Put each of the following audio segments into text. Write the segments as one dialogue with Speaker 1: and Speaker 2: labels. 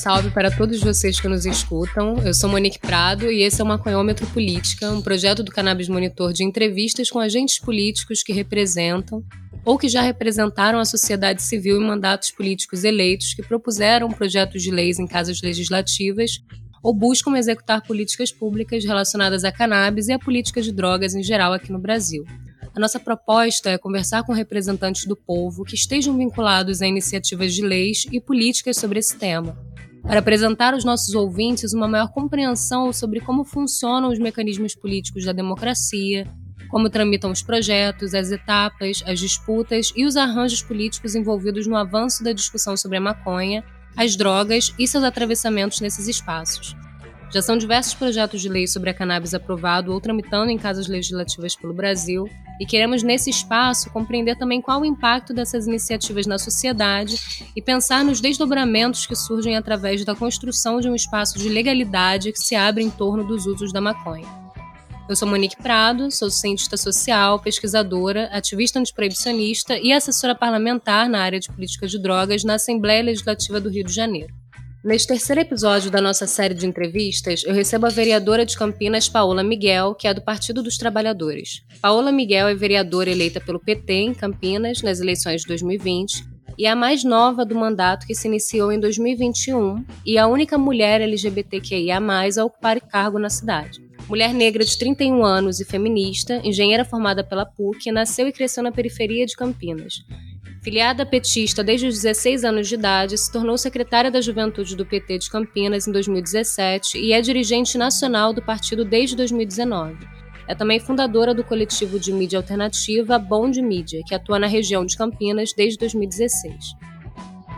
Speaker 1: Salve para todos vocês que nos escutam. Eu sou Monique Prado e esse é o Maconhômetro Política, um projeto do Cannabis Monitor de entrevistas com agentes políticos que representam ou que já representaram a sociedade civil em mandatos políticos eleitos, que propuseram projetos de leis em casas legislativas ou buscam executar políticas públicas relacionadas a cannabis e a política de drogas em geral aqui no Brasil. A nossa proposta é conversar com representantes do povo que estejam vinculados a iniciativas de leis e políticas sobre esse tema, para apresentar aos nossos ouvintes uma maior compreensão sobre como funcionam os mecanismos políticos da democracia, como tramitam os projetos, as etapas, as disputas e os arranjos políticos envolvidos no avanço da discussão sobre a maconha, as drogas e seus atravessamentos nesses espaços. Já são diversos projetos de lei sobre a cannabis aprovado ou tramitando em casas legislativas pelo Brasil, e queremos, nesse espaço, compreender também qual o impacto dessas iniciativas na sociedade e pensar nos desdobramentos que surgem através da construção de um espaço de legalidade que se abre em torno dos usos da maconha. Eu sou Monique Prado, sou cientista social, pesquisadora, ativista antiproibicionista e assessora parlamentar na área de política de drogas na Assembleia Legislativa do Rio de Janeiro. Neste terceiro episódio da nossa série de entrevistas, eu recebo a vereadora de Campinas, Paola Miguel, que é do Partido dos Trabalhadores. Paola Miguel é vereadora eleita pelo PT em Campinas nas eleições de 2020 e é a mais nova do mandato que se iniciou em 2021 e a única mulher LGBTQIA+ a ocupar cargo na cidade. Mulher negra de 31 anos e feminista, engenheira formada pela PUC, nasceu e cresceu na periferia de Campinas. Filiada petista desde os 16 anos de idade, se tornou secretária da Juventude do PT de Campinas em 2017 e é dirigente nacional do partido desde 2019. É também fundadora do coletivo de mídia alternativa Bom de Mídia, que atua na região de Campinas desde 2016.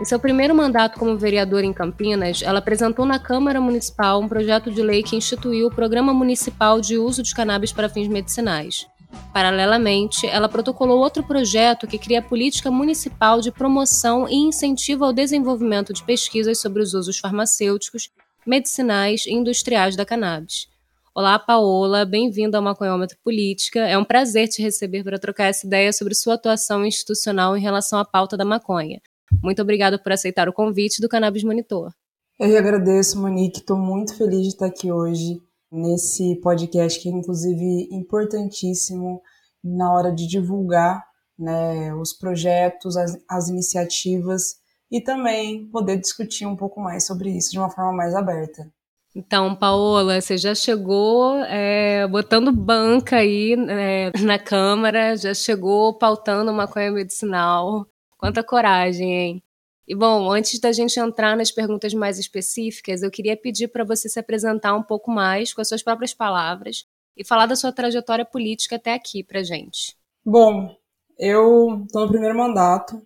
Speaker 1: Em seu primeiro mandato como vereadora em Campinas, ela apresentou na Câmara Municipal um projeto de lei que instituiu o Programa Municipal de Uso de Cannabis para Fins Medicinais. Paralelamente, ela protocolou outro projeto que cria a política municipal de promoção e incentivo ao desenvolvimento de pesquisas sobre os usos farmacêuticos, medicinais e industriais da cannabis. Olá, Paola, bem-vinda ao Maconhômetro Política. É um prazer te receber para trocar essa ideia sobre sua atuação institucional em relação à pauta da maconha. Muito obrigada por aceitar o convite do Cannabis Monitor.
Speaker 2: Eu agradeço, Monique. Estou muito feliz de estar aqui hoje nesse podcast que é inclusive importantíssimo na hora de divulgar né, os projetos, as, as iniciativas e também poder discutir um pouco mais sobre isso de uma forma mais aberta.
Speaker 1: Então, Paola, você já chegou é, botando banca aí é, na Câmara, já chegou pautando maconha medicinal. Quanta coragem, hein? Bom, antes da gente entrar nas perguntas mais específicas, eu queria pedir para você se apresentar um pouco mais com as suas próprias palavras e falar da sua trajetória política até aqui para gente.
Speaker 2: Bom, eu estou no primeiro mandato,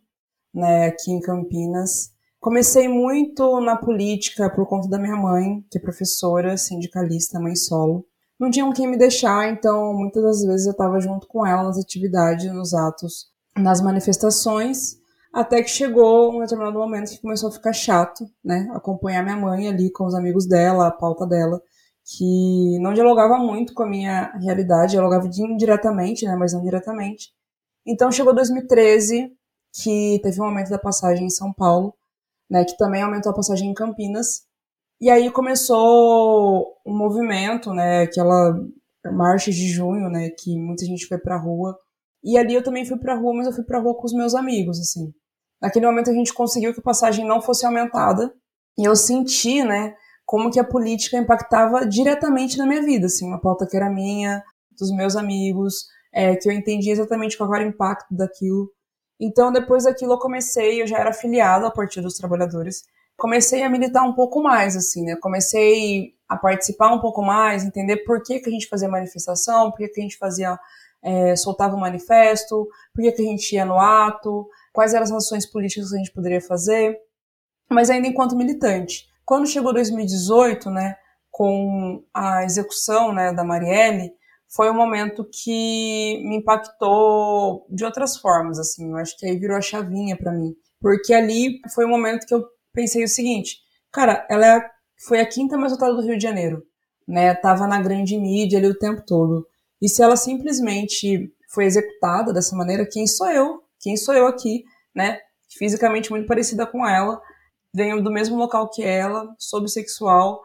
Speaker 2: né, aqui em Campinas. Comecei muito na política por conta da minha mãe, que é professora, sindicalista, mãe solo. Não tinham quem me deixar, então muitas das vezes eu estava junto com ela nas atividades, nos atos, nas manifestações. Até que chegou um determinado momento que começou a ficar chato, né? Acompanhar minha mãe ali com os amigos dela, a pauta dela, que não dialogava muito com a minha realidade, dialogava indiretamente, né? Mas não diretamente. Então chegou 2013, que teve um aumento da passagem em São Paulo, né? Que também aumentou a passagem em Campinas. E aí começou um movimento, né? Aquela marcha de junho, né? Que muita gente foi pra rua. E ali eu também fui pra rua, mas eu fui pra rua com os meus amigos, assim. Naquele momento a gente conseguiu que a passagem não fosse aumentada e eu senti, né, como que a política impactava diretamente na minha vida, assim, uma pauta que era minha, dos meus amigos, é, que eu entendi exatamente qual era o impacto daquilo. Então, depois daquilo, eu comecei, eu já era afiliada ao Partido dos Trabalhadores, comecei a militar um pouco mais, assim, né? Comecei a participar um pouco mais, entender por que, que a gente fazia manifestação, por que, que a gente fazia, é, soltava o um manifesto, por que, que a gente ia no ato, quais eram as ações políticas que a gente poderia fazer, mas ainda enquanto militante. Quando chegou 2018, né, com a execução né, da Marielle, foi um momento que me impactou de outras formas, assim, eu acho que aí virou a chavinha para mim, porque ali foi um momento que eu pensei o seguinte, cara, ela foi a quinta mais votada do Rio de Janeiro, né, tava na grande mídia ali o tempo todo, e se ela simplesmente foi executada dessa maneira, quem sou eu quem sou eu aqui, né? Fisicamente muito parecida com ela, venho do mesmo local que ela, sou bissexual.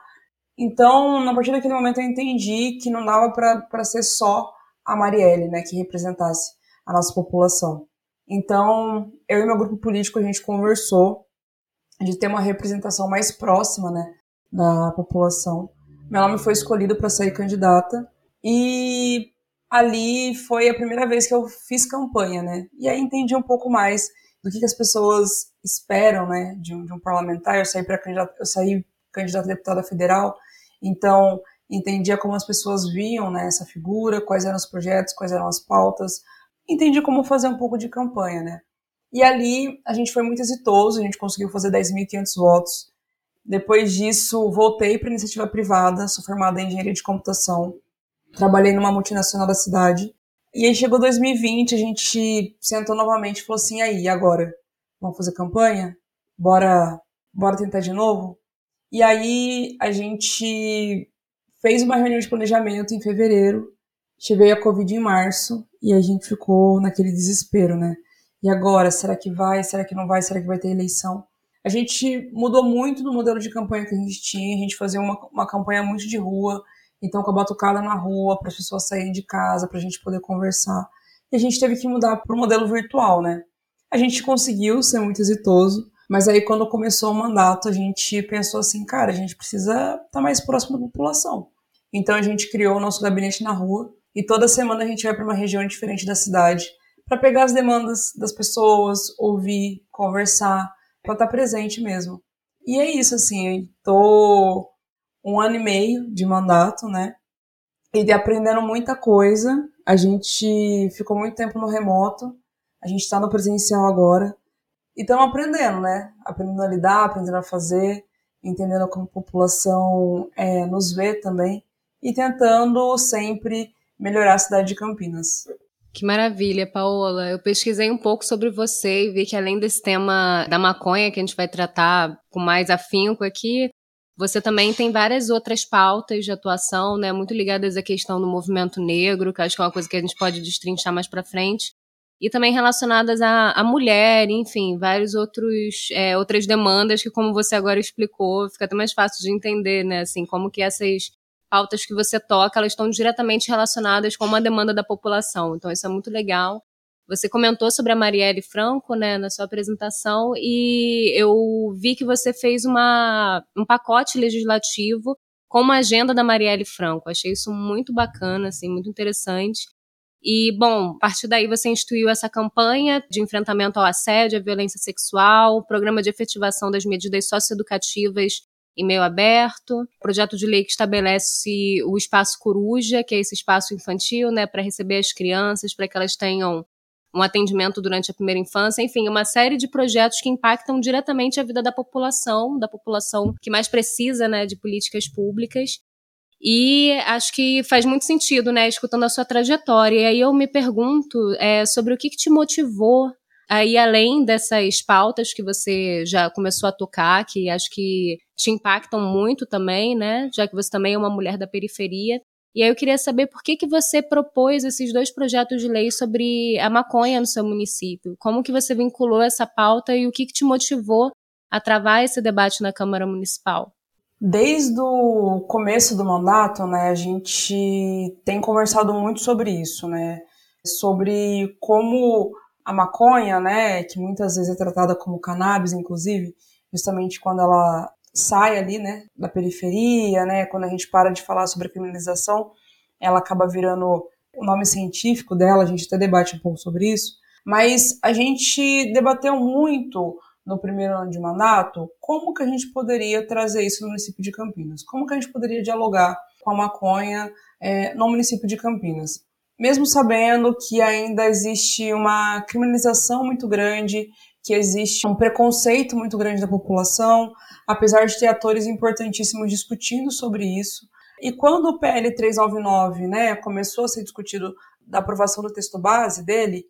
Speaker 2: Então, a partir daquele momento eu entendi que não dava para ser só a Marielle, né, que representasse a nossa população. Então, eu e meu grupo político a gente conversou de ter uma representação mais próxima, né, da população. Meu nome foi escolhido para sair candidata e ali foi a primeira vez que eu fiz campanha, né? E aí entendi um pouco mais do que, que as pessoas esperam, né, de um, de um parlamentar. Eu saí para candidata, eu saí candidata a deputada federal, então entendia como as pessoas viam, né, essa figura, quais eram os projetos, quais eram as pautas, entendi como fazer um pouco de campanha, né? E ali a gente foi muito exitoso, a gente conseguiu fazer 10.500 votos. Depois disso, voltei para iniciativa privada, sou formada em engenharia de computação, trabalhei numa multinacional da cidade. E aí chegou 2020, a gente sentou novamente e falou assim: aí, agora? Vamos fazer campanha? Bora, bora tentar de novo? E aí a gente fez uma reunião de planejamento em fevereiro, tive a Covid em março, e a gente ficou naquele desespero, né? E agora, será que vai? Será que não vai? Será que vai ter eleição? A gente mudou muito do modelo de campanha que a gente tinha, a gente fazia uma, uma campanha muito de rua, então com a batucada na rua, para as pessoas saírem de casa, para a gente poder conversar. E a gente teve que mudar para o modelo virtual, né? A gente conseguiu ser muito exitoso, mas aí quando começou o mandato, a gente pensou assim, cara, a gente precisa estar tá mais próximo da população. Então a gente criou o nosso gabinete na rua e toda semana a gente vai para uma região diferente da cidade para pegar as demandas das pessoas, ouvir, conversar, para estar tá presente mesmo. E é isso, assim, tô um ano e meio de mandato, né? E de aprendendo muita coisa. A gente ficou muito tempo no remoto, a gente está no presencial agora. E estamos aprendendo, né? Aprendendo a lidar, aprendendo a fazer, entendendo como a população é, nos vê também e tentando sempre melhorar a cidade de Campinas.
Speaker 1: Que maravilha, Paola. Eu pesquisei um pouco sobre você e vi que além desse tema da maconha que a gente vai tratar com mais afinco aqui, você também tem várias outras pautas de atuação, né, muito ligadas à questão do movimento negro, que acho que é uma coisa que a gente pode destrinchar mais para frente, e também relacionadas à, à mulher, enfim, vários outros é, outras demandas que, como você agora explicou, fica até mais fácil de entender, né, assim, como que essas pautas que você toca, elas estão diretamente relacionadas com uma demanda da população. Então, isso é muito legal. Você comentou sobre a Marielle Franco, né, na sua apresentação, e eu vi que você fez uma, um pacote legislativo com uma agenda da Marielle Franco. Achei isso muito bacana, assim, muito interessante. E, bom, a partir daí você instituiu essa campanha de enfrentamento ao assédio, à violência sexual, programa de efetivação das medidas socioeducativas em meio aberto, projeto de lei que estabelece o espaço coruja, que é esse espaço infantil, né, para receber as crianças, para que elas tenham um atendimento durante a primeira infância, enfim, uma série de projetos que impactam diretamente a vida da população, da população que mais precisa, né, de políticas públicas. E acho que faz muito sentido, né, escutando a sua trajetória. E aí eu me pergunto é, sobre o que, que te motivou Aí, além dessas pautas que você já começou a tocar, que acho que te impactam muito também, né? Já que você também é uma mulher da periferia. E aí eu queria saber por que, que você propôs esses dois projetos de lei sobre a maconha no seu município. Como que você vinculou essa pauta e o que, que te motivou a travar esse debate na Câmara Municipal?
Speaker 2: Desde o começo do mandato, né, a gente tem conversado muito sobre isso, né? Sobre como a maconha, né, que muitas vezes é tratada como cannabis, inclusive, justamente quando ela sai ali, né, da periferia, né, quando a gente para de falar sobre a criminalização, ela acaba virando o nome científico dela, a gente até debate um pouco sobre isso, mas a gente debateu muito no primeiro ano de mandato como que a gente poderia trazer isso no município de Campinas, como que a gente poderia dialogar com a maconha é, no município de Campinas. Mesmo sabendo que ainda existe uma criminalização muito grande, que existe um preconceito muito grande da população, apesar de ter atores importantíssimos discutindo sobre isso. E quando o PL 399 né, começou a ser discutido da aprovação do texto base dele,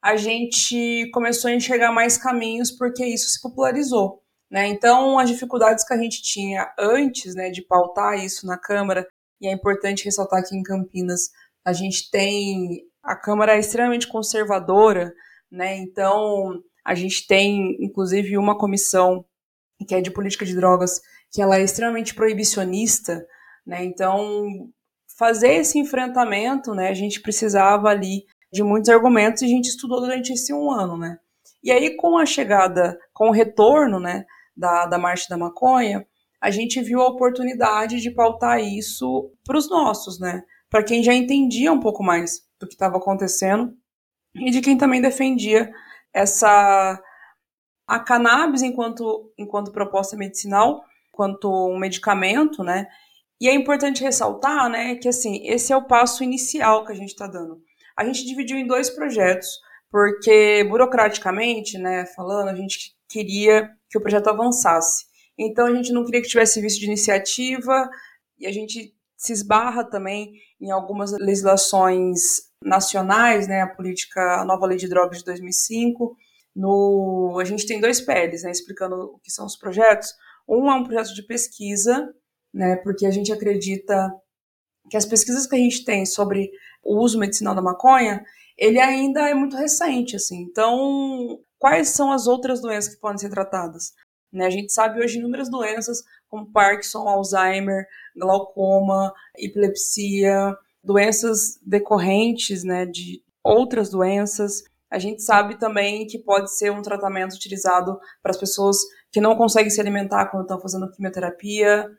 Speaker 2: a gente começou a enxergar mais caminhos porque isso se popularizou. Né? Então, as dificuldades que a gente tinha antes né, de pautar isso na Câmara, e é importante ressaltar que em Campinas a gente tem a Câmara é extremamente conservadora, né? Então a gente tem inclusive uma comissão que é de política de drogas, que ela é extremamente proibicionista, né? Então, fazer esse enfrentamento, né, a gente precisava ali de muitos argumentos e a gente estudou durante esse um ano, né? E aí, com a chegada, com o retorno, né, da, da Marcha da Maconha, a gente viu a oportunidade de pautar isso para os nossos, né? Para quem já entendia um pouco mais do que estava acontecendo e de quem também defendia essa a cannabis enquanto enquanto proposta medicinal, quanto um medicamento, né? E é importante ressaltar, né, que assim esse é o passo inicial que a gente está dando. A gente dividiu em dois projetos porque burocraticamente, né, falando, a gente queria que o projeto avançasse. Então a gente não queria que tivesse visto de iniciativa e a gente se esbarra também em algumas legislações nacionais, né, a política, a nova lei de drogas de 2005. No, a gente tem dois PLs, né, explicando o que são os projetos. Um é um projeto de pesquisa, né, porque a gente acredita que as pesquisas que a gente tem sobre o uso medicinal da maconha, ele ainda é muito recente, assim. Então, quais são as outras doenças que podem ser tratadas? Né, a gente sabe hoje inúmeras doenças, como Parkinson, Alzheimer, glaucoma, epilepsia, doenças decorrentes né, de outras doenças. A gente sabe também que pode ser um tratamento utilizado para as pessoas que não conseguem se alimentar quando estão fazendo quimioterapia,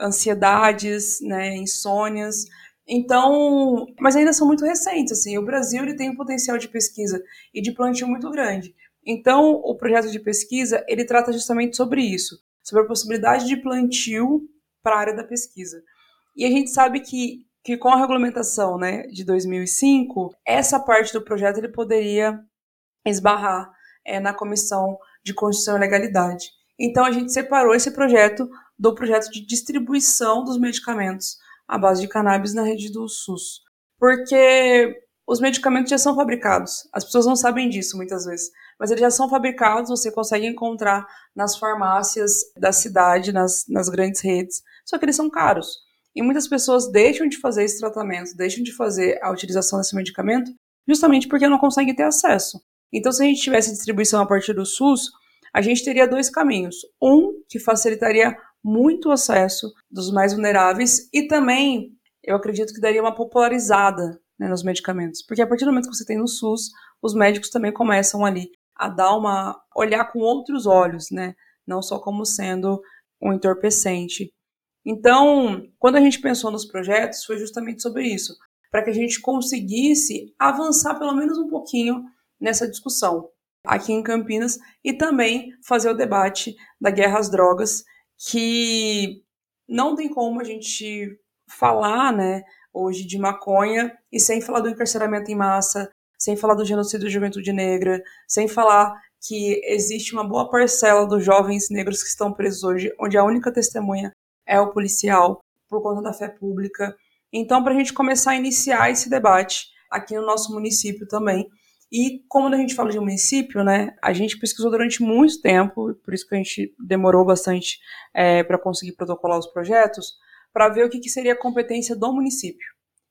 Speaker 2: ansiedades, né, insônias. Então, mas ainda são muito recentes, assim. O Brasil ele tem um potencial de pesquisa e de plantio muito grande. Então, o projeto de pesquisa ele trata justamente sobre isso, sobre a possibilidade de plantio para a área da pesquisa. E a gente sabe que, que com a regulamentação né, de 2005, essa parte do projeto ele poderia esbarrar é, na Comissão de Constituição e Legalidade. Então a gente separou esse projeto do projeto de distribuição dos medicamentos à base de cannabis na rede do SUS. Porque os medicamentos já são fabricados. As pessoas não sabem disso muitas vezes, mas eles já são fabricados, você consegue encontrar nas farmácias da cidade, nas, nas grandes redes só que eles são caros. E muitas pessoas deixam de fazer esse tratamento, deixam de fazer a utilização desse medicamento, justamente porque não conseguem ter acesso. Então, se a gente tivesse distribuição a partir do SUS, a gente teria dois caminhos. Um, que facilitaria muito o acesso dos mais vulneráveis, e também, eu acredito que daria uma popularizada né, nos medicamentos. Porque a partir do momento que você tem no SUS, os médicos também começam ali a dar uma. olhar com outros olhos, né? Não só como sendo um entorpecente. Então, quando a gente pensou nos projetos, foi justamente sobre isso, para que a gente conseguisse avançar pelo menos um pouquinho nessa discussão aqui em Campinas e também fazer o debate da guerra às drogas, que não tem como a gente falar, né, hoje de maconha e sem falar do encarceramento em massa, sem falar do genocídio da juventude negra, sem falar que existe uma boa parcela dos jovens negros que estão presos hoje, onde a única testemunha é o policial, por conta da fé pública. Então, para a gente começar a iniciar esse debate aqui no nosso município também. E como a gente fala de município, né, a gente pesquisou durante muito tempo, por isso que a gente demorou bastante é, para conseguir protocolar os projetos, para ver o que, que seria a competência do município.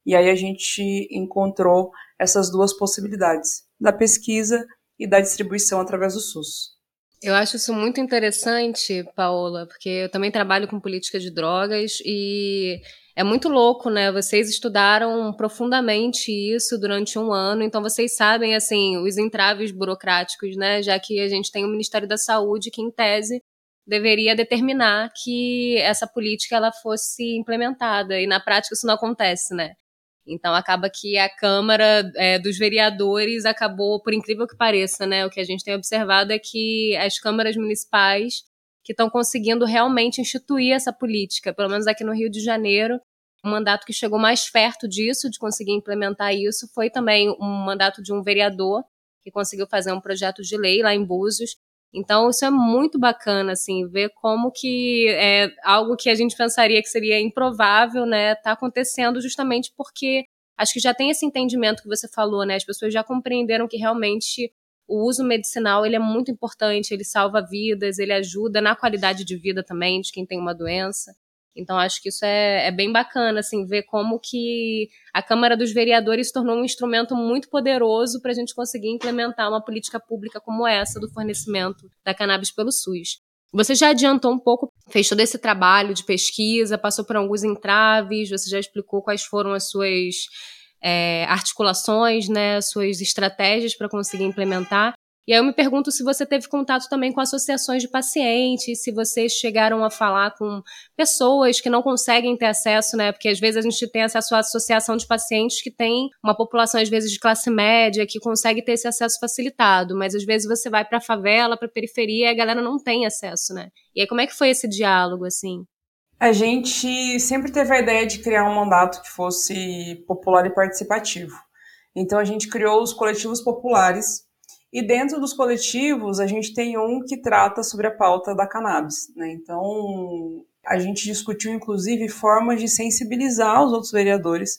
Speaker 2: E aí a gente encontrou essas duas possibilidades, da pesquisa e da distribuição através do SUS.
Speaker 1: Eu acho isso muito interessante, Paola, porque eu também trabalho com política de drogas e é muito louco, né? Vocês estudaram profundamente isso durante um ano, então vocês sabem, assim, os entraves burocráticos, né? Já que a gente tem o Ministério da Saúde que, em tese, deveria determinar que essa política ela fosse implementada e na prática isso não acontece, né? Então acaba que a Câmara é, dos Vereadores acabou, por incrível que pareça, né? O que a gente tem observado é que as câmaras municipais que estão conseguindo realmente instituir essa política, pelo menos aqui no Rio de Janeiro, o mandato que chegou mais perto disso, de conseguir implementar isso, foi também um mandato de um vereador que conseguiu fazer um projeto de lei lá em Búzios, então, isso é muito bacana, assim, ver como que é algo que a gente pensaria que seria improvável, né, tá acontecendo justamente porque acho que já tem esse entendimento que você falou, né, as pessoas já compreenderam que realmente o uso medicinal, ele é muito importante, ele salva vidas, ele ajuda na qualidade de vida também de quem tem uma doença. Então acho que isso é, é, bem bacana, assim, ver como que a Câmara dos Vereadores se tornou um instrumento muito poderoso para a gente conseguir implementar uma política pública como essa do fornecimento da cannabis pelo SUS. Você já adiantou um pouco, fez todo esse trabalho de pesquisa, passou por alguns entraves, você já explicou quais foram as suas é, articulações, né, suas estratégias para conseguir implementar. E aí eu me pergunto se você teve contato também com associações de pacientes, se vocês chegaram a falar com pessoas que não conseguem ter acesso, né? Porque às vezes a gente tem acesso à associação de pacientes que tem uma população às vezes de classe média que consegue ter esse acesso facilitado, mas às vezes você vai para a favela, para a periferia, e a galera não tem acesso, né? E aí como é que foi esse diálogo assim?
Speaker 2: A gente sempre teve a ideia de criar um mandato que fosse popular e participativo. Então a gente criou os coletivos populares e dentro dos coletivos, a gente tem um que trata sobre a pauta da cannabis. Né? Então, a gente discutiu, inclusive, formas de sensibilizar os outros vereadores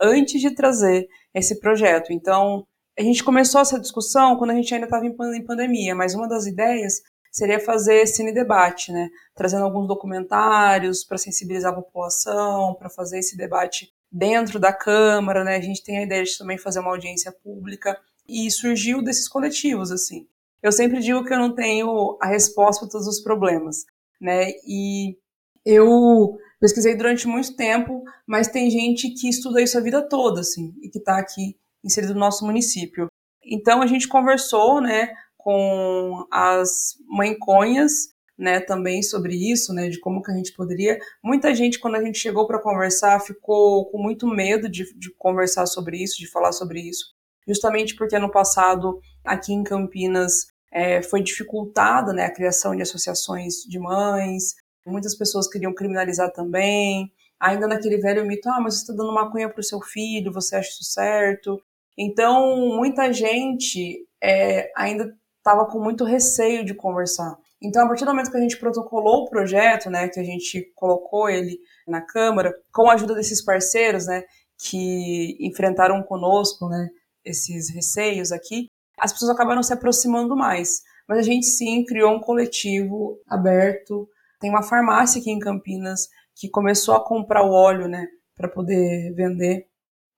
Speaker 2: antes de trazer esse projeto. Então, a gente começou essa discussão quando a gente ainda estava em pandemia, mas uma das ideias seria fazer cine debate, né? Trazendo alguns documentários para sensibilizar a população, para fazer esse debate dentro da Câmara, né? A gente tem a ideia de também fazer uma audiência pública e surgiu desses coletivos, assim. Eu sempre digo que eu não tenho a resposta para todos os problemas, né? E eu pesquisei durante muito tempo, mas tem gente que estuda isso a vida toda, assim, e que está aqui inserido no nosso município. Então a gente conversou, né, com as mãeconhas, né, também sobre isso, né, de como que a gente poderia. Muita gente, quando a gente chegou para conversar, ficou com muito medo de, de conversar sobre isso, de falar sobre isso, justamente porque no passado, aqui em Campinas, é, foi dificultada né, a criação de associações de mães, muitas pessoas queriam criminalizar também, ainda naquele velho mito, ah, mas você está dando maconha para o seu filho, você acha isso certo? Então, muita gente é, ainda estava com muito receio de conversar. Então, a partir do momento que a gente protocolou o projeto, né, que a gente colocou ele na Câmara, com a ajuda desses parceiros, né, que enfrentaram conosco, né, esses receios aqui, as pessoas acabaram se aproximando mais. Mas a gente sim criou um coletivo aberto. Tem uma farmácia aqui em Campinas que começou a comprar o óleo, né, para poder vender.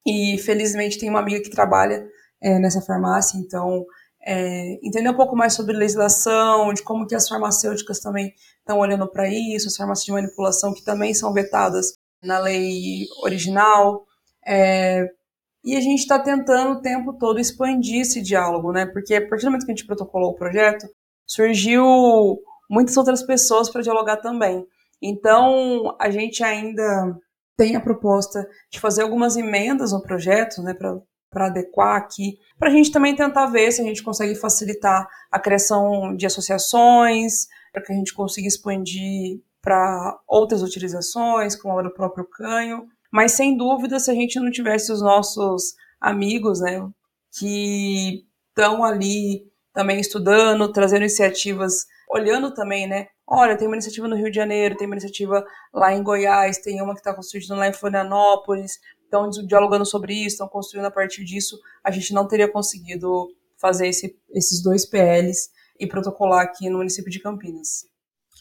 Speaker 2: E felizmente tem uma amiga que trabalha é, nessa farmácia, então é, entender um pouco mais sobre legislação, de como que as farmacêuticas também estão olhando para isso, as farmácias de manipulação que também são vetadas na lei original. É, e a gente está tentando o tempo todo expandir esse diálogo, né? Porque a partir do momento que a gente protocolou o projeto, surgiu muitas outras pessoas para dialogar também. Então, a gente ainda tem a proposta de fazer algumas emendas no projeto, né, para adequar aqui, para a gente também tentar ver se a gente consegue facilitar a criação de associações, para que a gente consiga expandir para outras utilizações, como a do próprio canho. Mas sem dúvida, se a gente não tivesse os nossos amigos, né, que estão ali também estudando, trazendo iniciativas, olhando também, né? Olha, tem uma iniciativa no Rio de Janeiro, tem uma iniciativa lá em Goiás, tem uma que está construindo lá em Florianópolis, estão dialogando sobre isso, estão construindo a partir disso. A gente não teria conseguido fazer esse, esses dois PLs e protocolar aqui no município de Campinas.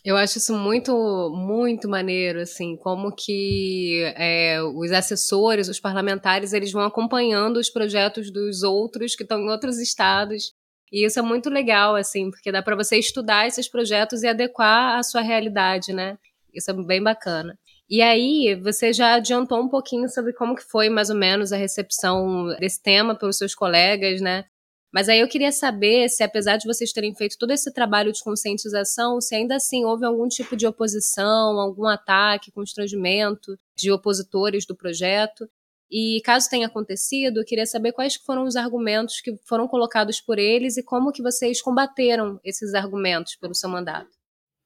Speaker 1: Eu acho isso muito, muito maneiro, assim, como que é, os assessores, os parlamentares, eles vão acompanhando os projetos dos outros que estão em outros estados. E isso é muito legal, assim, porque dá para você estudar esses projetos e adequar à sua realidade, né? Isso é bem bacana. E aí, você já adiantou um pouquinho sobre como que foi mais ou menos a recepção desse tema pelos seus colegas, né? Mas aí eu queria saber se, apesar de vocês terem feito todo esse trabalho de conscientização, se ainda assim houve algum tipo de oposição, algum ataque, constrangimento de opositores do projeto. E caso tenha acontecido, eu queria saber quais foram os argumentos que foram colocados por eles e como que vocês combateram esses argumentos pelo seu mandato.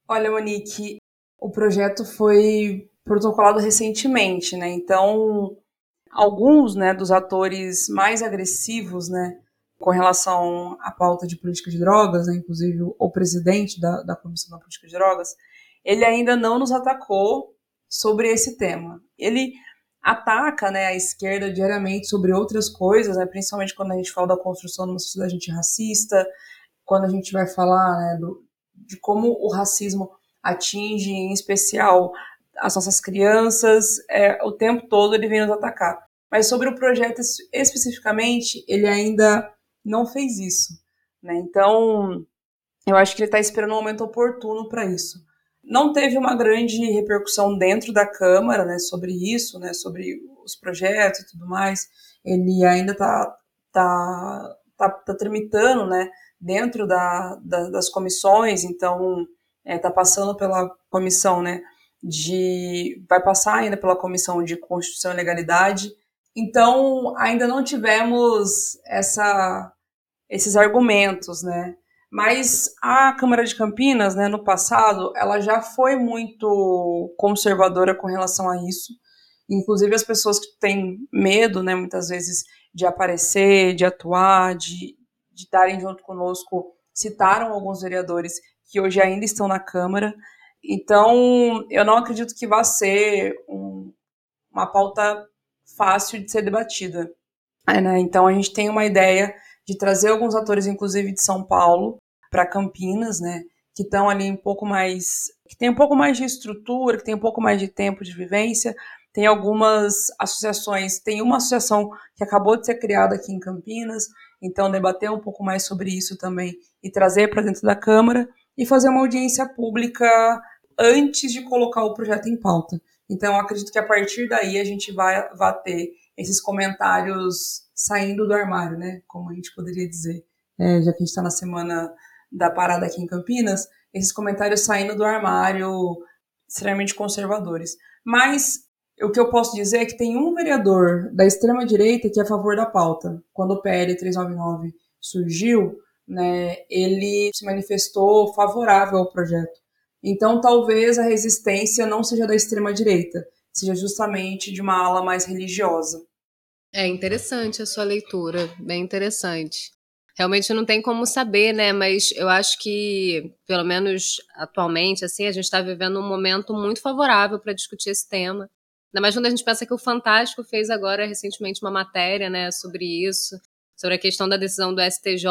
Speaker 2: Olha, Monique, o projeto foi protocolado recentemente, né? Então, alguns, né, dos atores mais agressivos, né, com relação à pauta de política de drogas, né, inclusive o presidente da, da Comissão da Política de Drogas, ele ainda não nos atacou sobre esse tema. Ele ataca né, a esquerda diariamente sobre outras coisas, né, principalmente quando a gente fala da construção de uma sociedade antirracista, quando a gente vai falar né, do, de como o racismo atinge, em especial, as nossas crianças, é, o tempo todo ele vem nos atacar. Mas sobre o projeto especificamente, ele ainda não fez isso. Né? Então, Eu acho que ele está esperando um momento oportuno para isso. Não teve uma grande repercussão dentro da Câmara, né, sobre isso, né, sobre os projetos e tudo mais. Ele ainda está tá, tá, tá tramitando, né, dentro da, da, das comissões, então está é, tá passando pela comissão, né, de vai passar ainda pela comissão de Constituição e Legalidade. Então ainda não tivemos essa esses argumentos, né? Mas a Câmara de Campinas, né, no passado, ela já foi muito conservadora com relação a isso. Inclusive as pessoas que têm medo, né, muitas vezes de aparecer, de atuar, de, de estarem junto conosco, citaram alguns vereadores que hoje ainda estão na Câmara. Então, eu não acredito que vá ser um, uma pauta fácil de ser debatida. É, né? Então, a gente tem uma ideia de trazer alguns atores, inclusive de São Paulo, para Campinas, né? Que estão ali um pouco mais. que tem um pouco mais de estrutura, que tem um pouco mais de tempo de vivência. Tem algumas associações, tem uma associação que acabou de ser criada aqui em Campinas, então debater um pouco mais sobre isso também e trazer para dentro da Câmara e fazer uma audiência pública antes de colocar o projeto em pauta. Então, acredito que a partir daí a gente vai, vai ter esses comentários saindo do armário, né? Como a gente poderia dizer. É, já que a gente está na semana da parada aqui em Campinas, esses comentários saindo do armário extremamente conservadores. Mas o que eu posso dizer é que tem um vereador da extrema-direita que é a favor da pauta. Quando o PL 399 surgiu, né, ele se manifestou favorável ao projeto. Então, talvez a resistência não seja da extrema-direita, seja justamente de uma ala mais religiosa.
Speaker 1: É interessante a sua leitura, bem interessante. Realmente não tem como saber, né? Mas eu acho que, pelo menos atualmente, assim, a gente está vivendo um momento muito favorável para discutir esse tema. Ainda mais quando a gente pensa que o Fantástico fez agora recentemente uma matéria, né, sobre isso, sobre a questão da decisão do STJ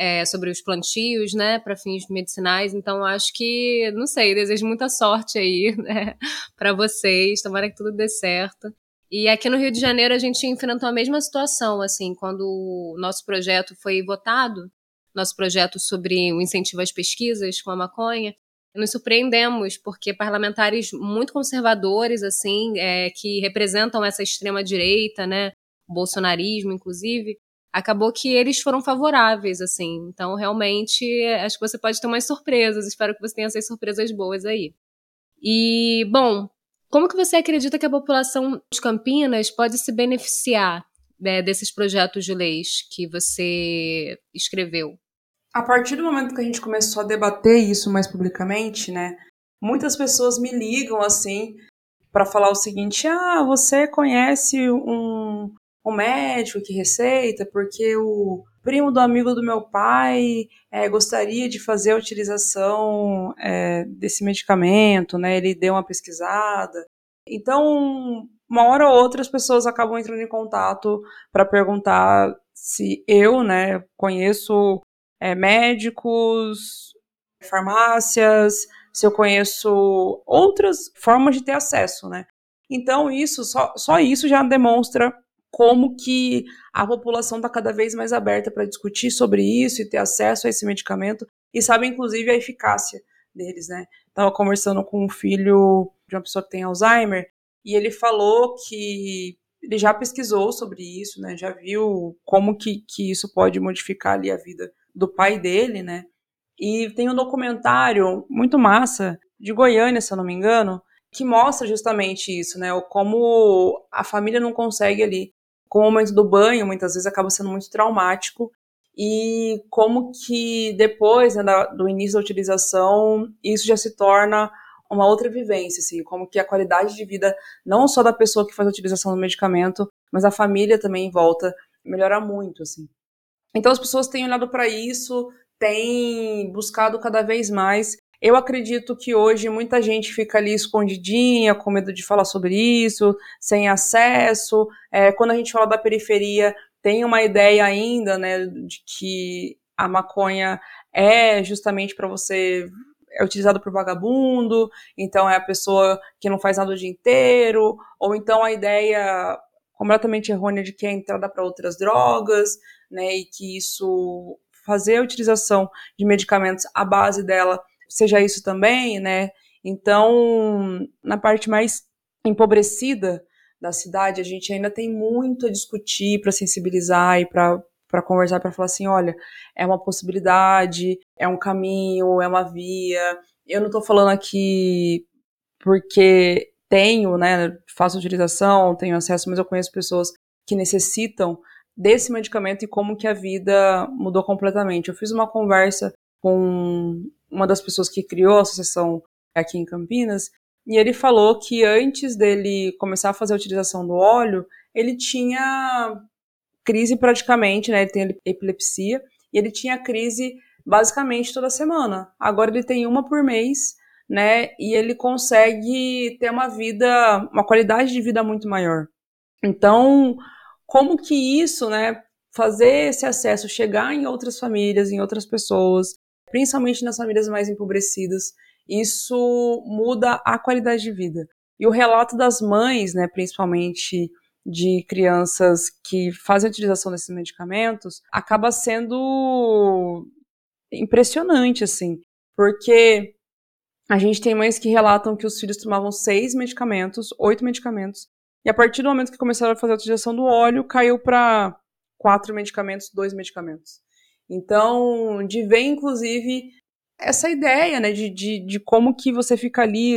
Speaker 1: é, sobre os plantios, né, para fins medicinais. Então, acho que, não sei, desejo muita sorte aí, né, para vocês. Tomara que tudo dê certo. E aqui no Rio de Janeiro a gente enfrentou a mesma situação, assim, quando o nosso projeto foi votado, nosso projeto sobre o incentivo às pesquisas com a maconha, nos surpreendemos, porque parlamentares muito conservadores, assim, é, que representam essa extrema-direita, né, bolsonarismo, inclusive, acabou que eles foram favoráveis, assim. Então, realmente, acho que você pode ter umas surpresas. Espero que você tenha essas surpresas boas aí. E, bom, como que você acredita que a população de Campinas pode se beneficiar né, desses projetos de leis que você escreveu?
Speaker 2: A partir do momento que a gente começou a debater isso mais publicamente, né, muitas pessoas me ligam assim para falar o seguinte: ah, você conhece um, o médico que receita, porque o primo do amigo do meu pai é, gostaria de fazer a utilização é, desse medicamento, né? Ele deu uma pesquisada. Então, uma hora ou outra as pessoas acabam entrando em contato para perguntar se eu, né, conheço é, médicos, farmácias, se eu conheço outras formas de ter acesso, né? Então, isso, só, só isso já demonstra como que a população está cada vez mais aberta para discutir sobre isso e ter acesso a esse medicamento e sabe inclusive a eficácia deles, né? Tava conversando com um filho de uma pessoa que tem Alzheimer e ele falou que ele já pesquisou sobre isso, né? Já viu como que, que isso pode modificar ali a vida do pai dele, né? E tem um documentário muito massa de Goiânia, se eu não me engano, que mostra justamente isso, né? Como a família não consegue ali com o momento do banho, muitas vezes acaba sendo muito traumático, e como que depois né, do início da utilização, isso já se torna uma outra vivência, assim, como que a qualidade de vida, não só da pessoa que faz a utilização do medicamento, mas a família também em volta, melhora muito, assim. Então as pessoas têm olhado para isso, têm buscado cada vez mais eu acredito que hoje muita gente fica ali escondidinha, com medo de falar sobre isso, sem acesso. É, quando a gente fala da periferia, tem uma ideia ainda, né, de que a maconha é justamente para você é utilizado por vagabundo, então é a pessoa que não faz nada o dia inteiro, ou então a ideia completamente errônea de que é entrada para outras drogas, né, e que isso fazer a utilização de medicamentos à base dela seja isso também, né? Então, na parte mais empobrecida da cidade, a gente ainda tem muito a discutir para sensibilizar e para para conversar, para falar assim, olha, é uma possibilidade, é um caminho, é uma via. Eu não estou falando aqui porque tenho, né, faço utilização, tenho acesso, mas eu conheço pessoas que necessitam desse medicamento e como que a vida mudou completamente. Eu fiz uma conversa com uma das pessoas que criou a associação aqui em Campinas, e ele falou que antes dele começar a fazer a utilização do óleo, ele tinha crise praticamente, né? Ele tem epilepsia, e ele tinha crise basicamente toda semana. Agora ele tem uma por mês, né? E ele consegue ter uma vida, uma qualidade de vida muito maior. Então, como que isso, né? Fazer esse acesso chegar em outras famílias, em outras pessoas, principalmente nas famílias mais empobrecidas, isso muda a qualidade de vida. E o relato das mães, né, principalmente de crianças que fazem a utilização desses medicamentos, acaba sendo impressionante, assim, porque a gente tem mães que relatam que os filhos tomavam seis medicamentos, oito medicamentos, e a partir do momento que começaram a fazer a utilização do óleo, caiu para quatro medicamentos, dois medicamentos. Então, de ver, inclusive, essa ideia, né, de, de, de como que você fica ali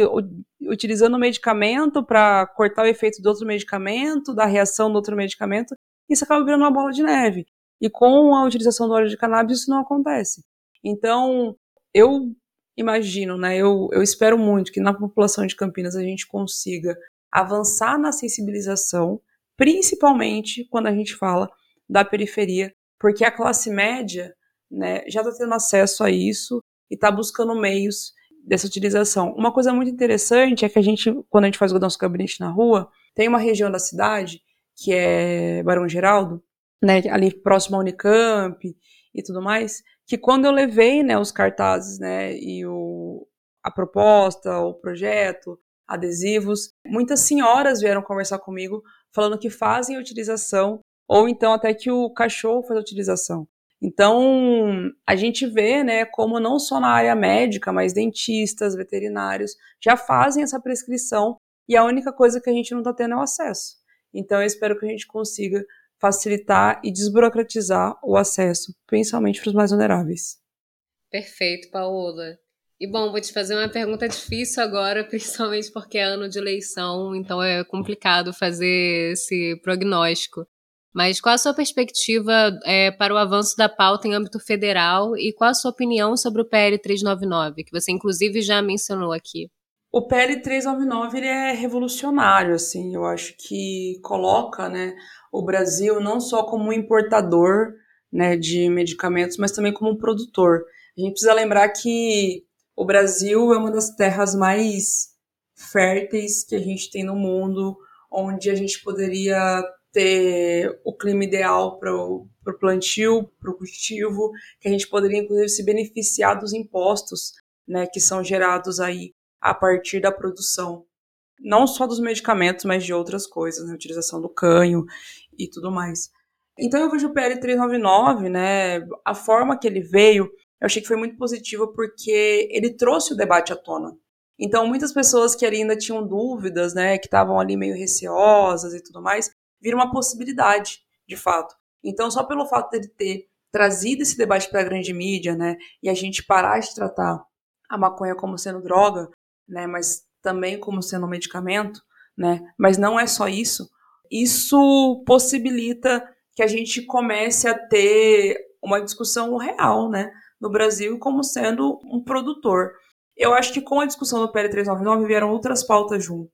Speaker 2: utilizando o medicamento para cortar o efeito do outro medicamento, da reação do outro medicamento, isso acaba virando uma bola de neve. E com a utilização do óleo de cannabis isso não acontece. Então, eu imagino, né, eu, eu espero muito que na população de Campinas a gente consiga avançar na sensibilização, principalmente quando a gente fala da periferia, porque a classe média né, já está tendo acesso a isso e está buscando meios dessa utilização. Uma coisa muito interessante é que a gente, quando a gente faz o nosso gabinete na rua, tem uma região da cidade, que é Barão Geraldo, né, ali próximo à Unicamp e tudo mais, que quando eu levei né, os cartazes né, e o, a proposta, o projeto, adesivos, muitas senhoras vieram conversar comigo falando que fazem a utilização ou então até que o cachorro faz a utilização. Então, a gente vê, né, como não só na área médica, mas dentistas, veterinários já fazem essa prescrição e a única coisa que a gente não está tendo é o acesso. Então, eu espero que a gente consiga facilitar e desburocratizar o acesso, principalmente para os mais vulneráveis.
Speaker 1: Perfeito, Paola. E bom, vou te fazer uma pergunta difícil agora, principalmente porque é ano de eleição, então é complicado fazer esse prognóstico. Mas qual a sua perspectiva é, para o avanço da pauta em âmbito federal e qual a sua opinião sobre o PL 399, que você inclusive já mencionou aqui?
Speaker 2: O PL 399 ele é revolucionário, assim, eu acho que coloca, né, o Brasil não só como importador, né, de medicamentos, mas também como produtor. A gente precisa lembrar que o Brasil é uma das terras mais férteis que a gente tem no mundo, onde a gente poderia ter o clima ideal para o plantio, para o cultivo, que a gente poderia inclusive se beneficiar dos impostos, né, que são gerados aí a partir da produção, não só dos medicamentos, mas de outras coisas, né, utilização do canho e tudo mais. Então eu vejo o PL 399, né, a forma que ele veio, eu achei que foi muito positiva porque ele trouxe o debate à tona. Então muitas pessoas que ainda tinham dúvidas, né, que estavam ali meio receosas e tudo mais, vira uma possibilidade, de fato. Então, só pelo fato dele ter trazido esse debate para a grande mídia, né, e a gente parar de tratar a maconha como sendo droga, né, mas também como sendo um medicamento, né, mas não é só isso. Isso possibilita que a gente comece a ter uma discussão real, né, no Brasil como sendo um produtor. Eu acho que com a discussão do PL 399 vieram outras pautas juntos.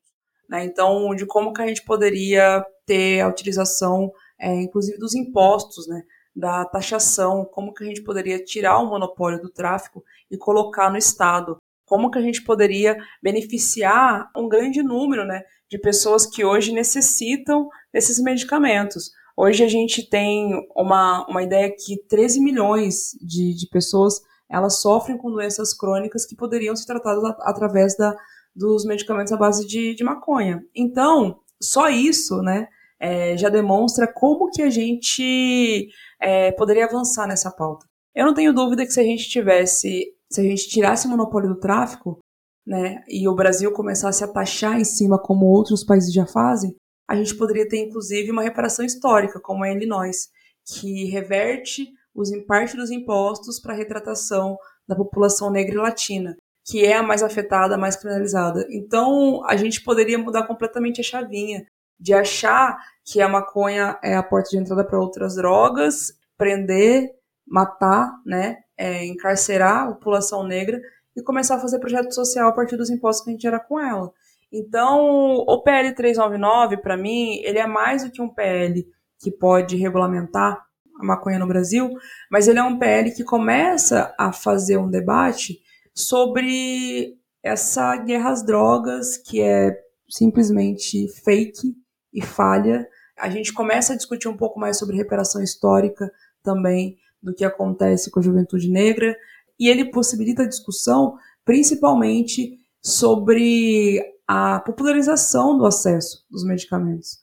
Speaker 2: Né? Então, de como que a gente poderia ter a utilização, é, inclusive, dos impostos, né? da taxação, como que a gente poderia tirar o monopólio do tráfico e colocar no Estado, como que a gente poderia beneficiar um grande número né, de pessoas que hoje necessitam desses medicamentos. Hoje a gente tem uma, uma ideia que 13 milhões de, de pessoas elas sofrem com doenças crônicas que poderiam ser tratadas através da, dos medicamentos à base de, de maconha. Então, só isso, né, é, já demonstra como que a gente é, poderia avançar nessa pauta. Eu não tenho dúvida que se a gente tivesse, se a gente tirasse o monopólio do tráfico, né, e o Brasil começasse a taxar em cima como outros países já fazem, a gente poderia ter inclusive uma reparação histórica, como a Illinois, que reverte os parte dos impostos para a retratação da população negra e latina, que é a mais afetada, a mais criminalizada. Então, a gente poderia mudar completamente a chavinha de achar que a maconha é a porta de entrada para outras drogas, prender, matar, né, é, encarcerar a população negra e começar a fazer projeto social a partir dos impostos que a gente gera com ela. Então, o PL 399, para mim, ele é mais do que um PL que pode regulamentar a maconha no Brasil, mas ele é um PL que começa a fazer um debate sobre essa guerra às drogas, que é simplesmente fake e falha. A gente começa a discutir um pouco mais sobre reparação histórica também do que acontece com a juventude negra, e ele possibilita a discussão principalmente sobre a popularização do acesso dos medicamentos.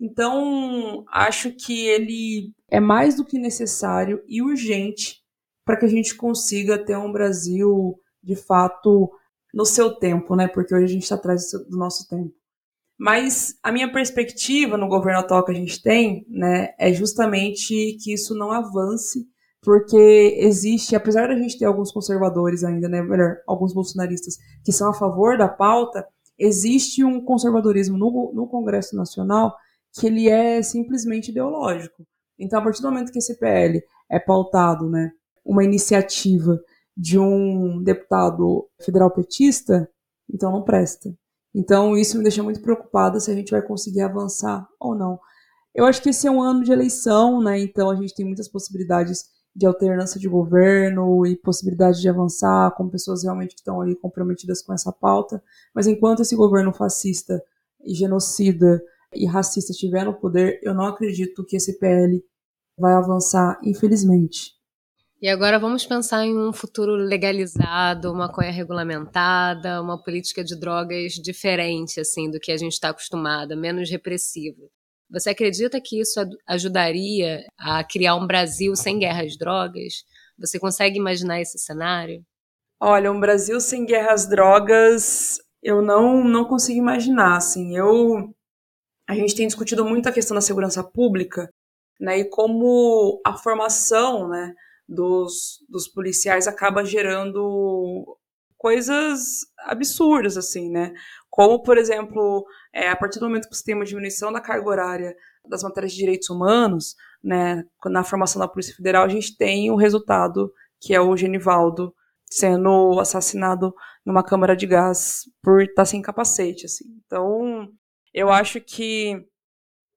Speaker 2: Então, acho que ele é mais do que necessário e urgente para que a gente consiga ter um Brasil de fato no seu tempo, né? Porque hoje a gente está atrás do nosso tempo. Mas a minha perspectiva no governo atual que a gente tem, né, é justamente que isso não avance, porque existe, apesar da gente ter alguns conservadores ainda, né, melhor, alguns bolsonaristas que são a favor da pauta, existe um conservadorismo no, no Congresso Nacional que ele é simplesmente ideológico. Então, a partir do momento que esse PL é pautado, né, uma iniciativa de um deputado federal petista, então não presta. Então, isso me deixa muito preocupada se a gente vai conseguir avançar ou não. Eu acho que esse é um ano de eleição, né? Então, a gente tem muitas possibilidades de alternância de governo e possibilidade de avançar com pessoas realmente que estão ali comprometidas com essa pauta. Mas enquanto esse governo fascista e genocida e racista estiver no poder, eu não acredito que esse PL vai avançar, infelizmente.
Speaker 1: E agora vamos pensar em um futuro legalizado, uma coisa regulamentada, uma política de drogas diferente assim do que a gente está acostumada, menos repressiva. Você acredita que isso ajudaria a criar um Brasil sem guerra às drogas? Você consegue imaginar esse cenário?
Speaker 2: Olha, um Brasil sem guerra às drogas, eu não não consigo imaginar, assim. Eu a gente tem discutido muito a questão da segurança pública, né? E como a formação, né, dos, dos policiais acaba gerando coisas absurdas, assim, né? Como, por exemplo, é, a partir do momento que você tem uma diminuição da carga horária das matérias de direitos humanos, né, na formação da Polícia Federal, a gente tem o resultado que é o Genivaldo sendo assassinado numa câmara de gás por estar sem capacete, assim. Então, eu acho que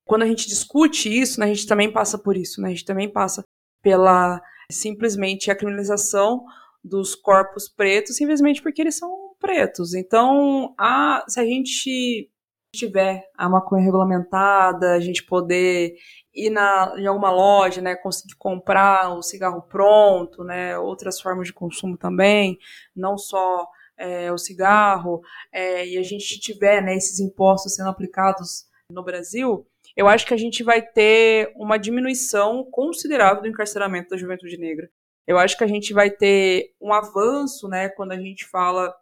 Speaker 2: quando a gente discute isso, né, a gente também passa por isso, né? A gente também passa pela simplesmente a criminalização dos corpos pretos, simplesmente porque eles são pretos. Então, a, se a gente tiver a maconha regulamentada, a gente poder ir na, em alguma loja, né, conseguir comprar o cigarro pronto, né, outras formas de consumo também, não só é, o cigarro, é, e a gente tiver né, esses impostos sendo aplicados no Brasil, eu acho que a gente vai ter uma diminuição considerável do encarceramento da juventude negra. Eu acho que a gente vai ter um avanço, né, quando a gente fala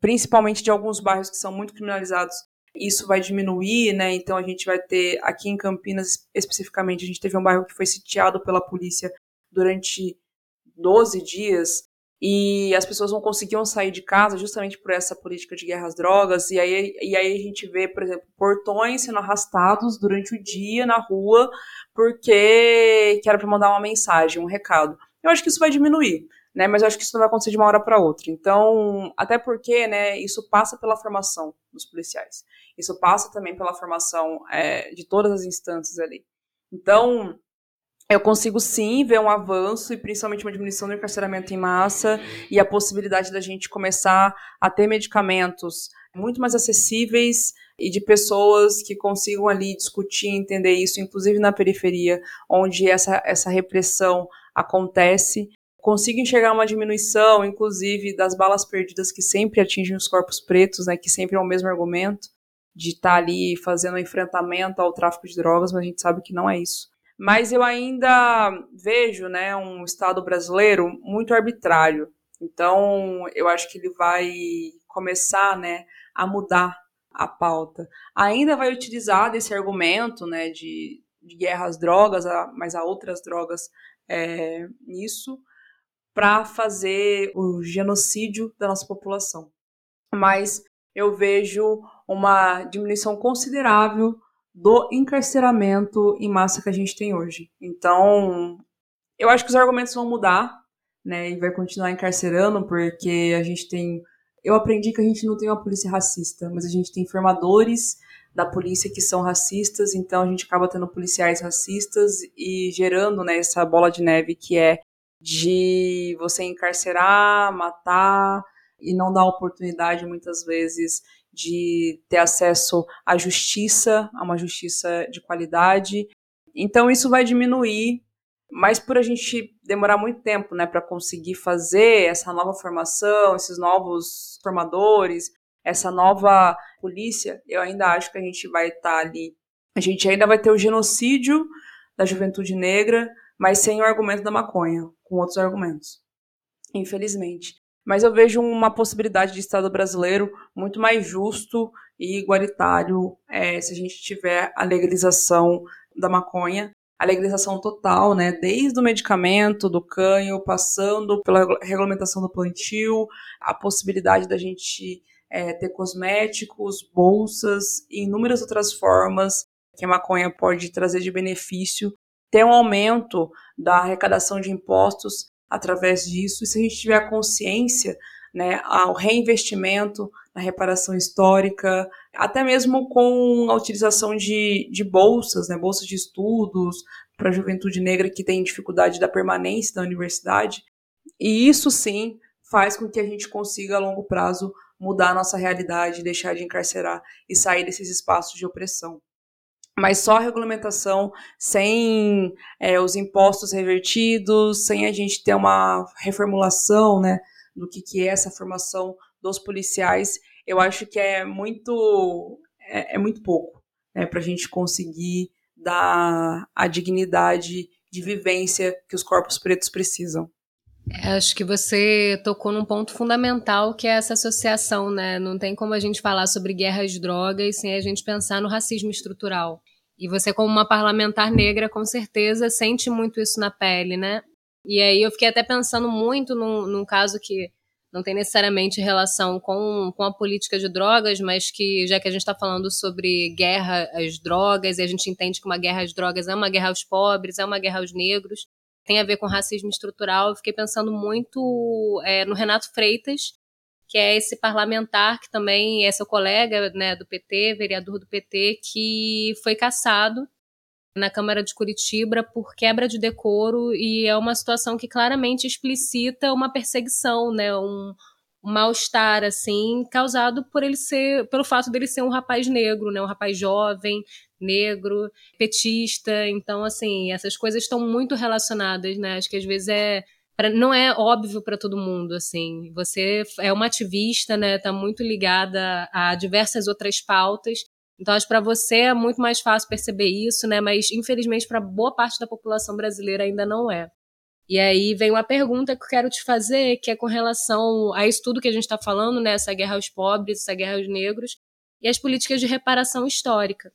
Speaker 2: principalmente de alguns bairros que são muito criminalizados, isso vai diminuir, né? Então a gente vai ter aqui em Campinas especificamente, a gente teve um bairro que foi sitiado pela polícia durante 12 dias e as pessoas não conseguiam sair de casa justamente por essa política de guerra às drogas, e aí, e aí a gente vê, por exemplo, portões sendo arrastados durante o dia na rua porque que era para mandar uma mensagem, um recado. Eu acho que isso vai diminuir, né? Mas eu acho que isso não vai acontecer de uma hora para outra. Então, até porque, né, isso passa pela formação dos policiais. Isso passa também pela formação é, de todas as instâncias ali. Então, eu consigo sim ver um avanço e principalmente uma diminuição do encarceramento em massa e a possibilidade da gente começar a ter medicamentos muito mais acessíveis e de pessoas que consigam ali discutir, entender isso, inclusive na periferia, onde essa, essa repressão acontece. Consigo enxergar uma diminuição, inclusive, das balas perdidas que sempre atingem os corpos pretos, né, que sempre é o mesmo argumento de estar tá ali fazendo um enfrentamento ao tráfico de drogas, mas a gente sabe que não é isso mas eu ainda vejo né, um Estado brasileiro muito arbitrário. Então, eu acho que ele vai começar né, a mudar a pauta. Ainda vai utilizar desse argumento né, de, de guerra às drogas, mas há outras drogas é, nisso, para fazer o genocídio da nossa população. Mas eu vejo uma diminuição considerável do encarceramento em massa que a gente tem hoje. Então, eu acho que os argumentos vão mudar, né, e vai continuar encarcerando, porque a gente tem. Eu aprendi que a gente não tem uma polícia racista, mas a gente tem formadores da polícia que são racistas, então a gente acaba tendo policiais racistas e gerando né, essa bola de neve que é de você encarcerar, matar e não dar oportunidade muitas vezes de ter acesso à justiça, a uma justiça de qualidade. Então isso vai diminuir, mas por a gente demorar muito tempo, né, para conseguir fazer essa nova formação, esses novos formadores, essa nova polícia, eu ainda acho que a gente vai estar tá ali. A gente ainda vai ter o genocídio da juventude negra, mas sem o argumento da maconha, com outros argumentos. Infelizmente. Mas eu vejo uma possibilidade de Estado brasileiro muito mais justo e igualitário é, se a gente tiver a legalização da maconha, a legalização total, né, desde o medicamento, do canho, passando pela regulamentação do plantio, a possibilidade da gente é, ter cosméticos, bolsas e inúmeras outras formas que a maconha pode trazer de benefício, ter um aumento da arrecadação de impostos através disso, e se a gente tiver a consciência, né, ao reinvestimento na reparação histórica, até mesmo com a utilização de, de bolsas, né, bolsas de estudos para a juventude negra que tem dificuldade da permanência da universidade, e isso sim faz com que a gente consiga a longo prazo mudar a nossa realidade, deixar de encarcerar e sair desses espaços de opressão mas só a regulamentação, sem é, os impostos revertidos, sem a gente ter uma reformulação né, do que, que é essa formação dos policiais, eu acho que é muito, é, é muito pouco né, para a gente conseguir dar a dignidade de vivência que os corpos pretos precisam.
Speaker 1: É, acho que você tocou num ponto fundamental que é essa associação, né? Não tem como a gente falar sobre guerra às drogas sem a gente pensar no racismo estrutural. E você, como uma parlamentar negra, com certeza sente muito isso na pele, né? E aí eu fiquei até pensando muito num, num caso que não tem necessariamente relação com, com a política de drogas, mas que, já que a gente está falando sobre guerra às drogas, e a gente entende que uma guerra às drogas é uma guerra aos pobres, é uma guerra aos negros, tem a ver com racismo estrutural, eu fiquei pensando muito é, no Renato Freitas, que é esse parlamentar que também é seu colega né, do PT, vereador do PT, que foi caçado na Câmara de Curitiba por quebra de decoro e é uma situação que claramente explicita uma perseguição, né, um, mal-estar assim causado por ele ser pelo fato dele ser um rapaz negro, né, um rapaz jovem, negro, petista. Então assim, essas coisas estão muito relacionadas, né? Acho que às vezes é pra, não é óbvio para todo mundo, assim. Você é uma ativista, né? Tá muito ligada a diversas outras pautas. Então, acho para você é muito mais fácil perceber isso, né? Mas, infelizmente, para boa parte da população brasileira ainda não é. E aí vem uma pergunta que eu quero te fazer, que é com relação a isso tudo que a gente está falando, né? Essa guerra aos pobres, essa guerra aos negros, e as políticas de reparação histórica.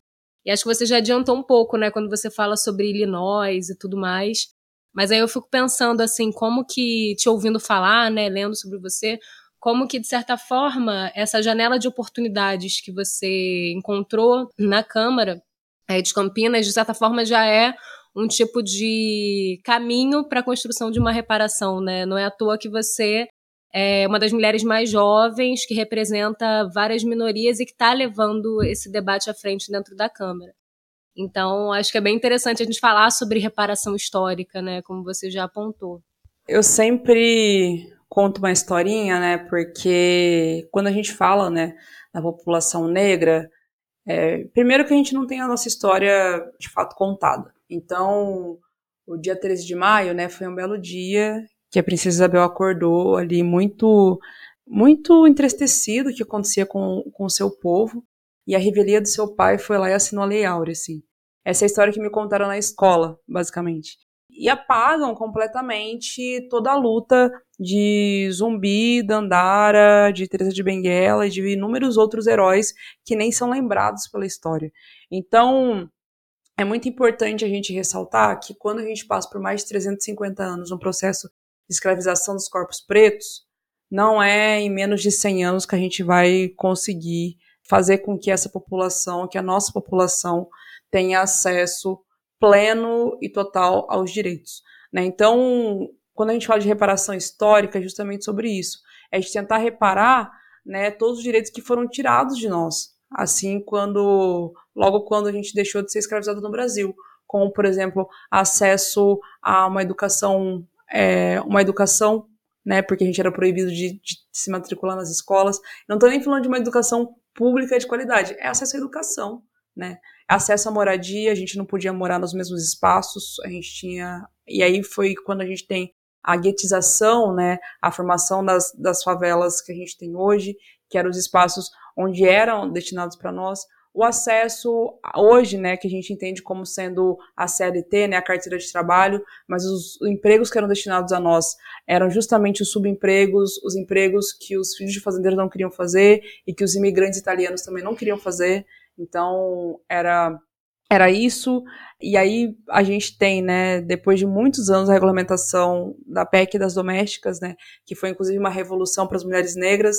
Speaker 1: E acho que você já adiantou um pouco, né, quando você fala sobre Illinois e tudo mais. Mas aí eu fico pensando assim, como que, te ouvindo falar, né, lendo sobre você, como que, de certa forma, essa janela de oportunidades que você encontrou na Câmara é, de Campinas, de certa forma, já é um tipo de caminho para a construção de uma reparação, né? Não é à toa que você é uma das mulheres mais jovens que representa várias minorias e que está levando esse debate à frente dentro da Câmara. Então, acho que é bem interessante a gente falar sobre reparação histórica, né, como você já apontou.
Speaker 2: Eu sempre conto uma historinha, né, porque quando a gente fala, né, da população negra, é, primeiro que a gente não tem a nossa história de fato contada. Então, o dia 13 de maio, né, foi um belo dia que a princesa Isabel acordou ali muito muito entristecido que acontecia com o seu povo, e a revelia do seu pai foi lá e assinou a Lei Áurea, assim. Essa é a história que me contaram na escola, basicamente. E apagam completamente toda a luta de Zumbi, Dandara, de Teresa de Benguela e de inúmeros outros heróis que nem são lembrados pela história. Então, é muito importante a gente ressaltar que quando a gente passa por mais de 350 anos um processo de escravização dos corpos pretos, não é em menos de 100 anos que a gente vai conseguir fazer com que essa população, que a nossa população tenha acesso pleno e total aos direitos. Né? Então, quando a gente fala de reparação histórica, é justamente sobre isso. É de tentar reparar né, todos os direitos que foram tirados de nós. Assim, quando logo quando a gente deixou de ser escravizado no Brasil, como, por exemplo, acesso a uma educação, é, uma educação né, porque a gente era proibido de, de se matricular nas escolas. Não estou nem falando de uma educação pública de qualidade, é acesso à educação, né? Acesso à moradia, a gente não podia morar nos mesmos espaços, a gente tinha. E aí foi quando a gente tem a guetização, né? A formação das, das favelas que a gente tem hoje, que eram os espaços onde eram destinados para nós o acesso hoje, né, que a gente entende como sendo a CLT, né, a carteira de trabalho, mas os empregos que eram destinados a nós eram justamente os subempregos, os empregos que os filhos de fazendeiros não queriam fazer e que os imigrantes italianos também não queriam fazer. Então, era era isso. E aí a gente tem, né, depois de muitos anos a regulamentação da PEC das domésticas, né, que foi inclusive uma revolução para as mulheres negras,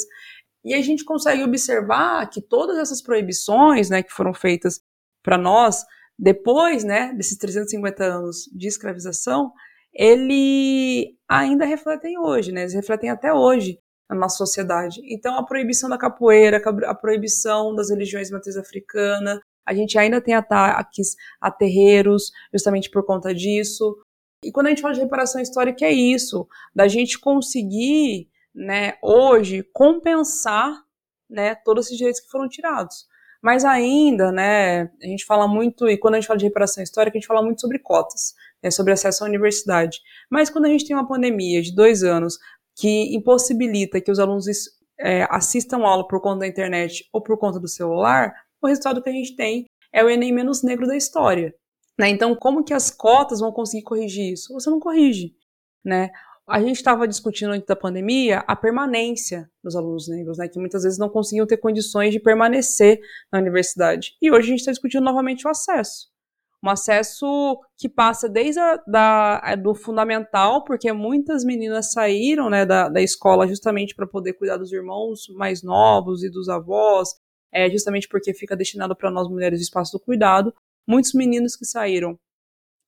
Speaker 2: e a gente consegue observar que todas essas proibições, né, que foram feitas para nós, depois, né, desses 350 anos de escravização, ele ainda refletem hoje, né, eles refletem até hoje na nossa sociedade. Então, a proibição da capoeira, a proibição das religiões de matriz africana, a gente ainda tem ataques a terreiros, justamente por conta disso. E quando a gente fala de reparação histórica, é isso, da gente conseguir né, hoje compensar, né, todos esses direitos que foram tirados. Mas ainda, né, a gente fala muito, e quando a gente fala de reparação histórica, a gente fala muito sobre cotas, né, sobre acesso à universidade. Mas quando a gente tem uma pandemia de dois anos que impossibilita que os alunos é, assistam aula por conta da internet ou por conta do celular, o resultado que a gente tem é o Enem menos negro da história. Né? Então, como que as cotas vão conseguir corrigir isso? Você não corrige. Né? A gente estava discutindo antes da pandemia a permanência dos alunos negros, né, que muitas vezes não conseguiam ter condições de permanecer na universidade. E hoje a gente está discutindo novamente o acesso. Um acesso que passa desde a, da, é, do fundamental, porque muitas meninas saíram né, da, da escola justamente para poder cuidar dos irmãos mais novos e dos avós, é, justamente porque fica destinado para nós mulheres o espaço do cuidado. Muitos meninos que saíram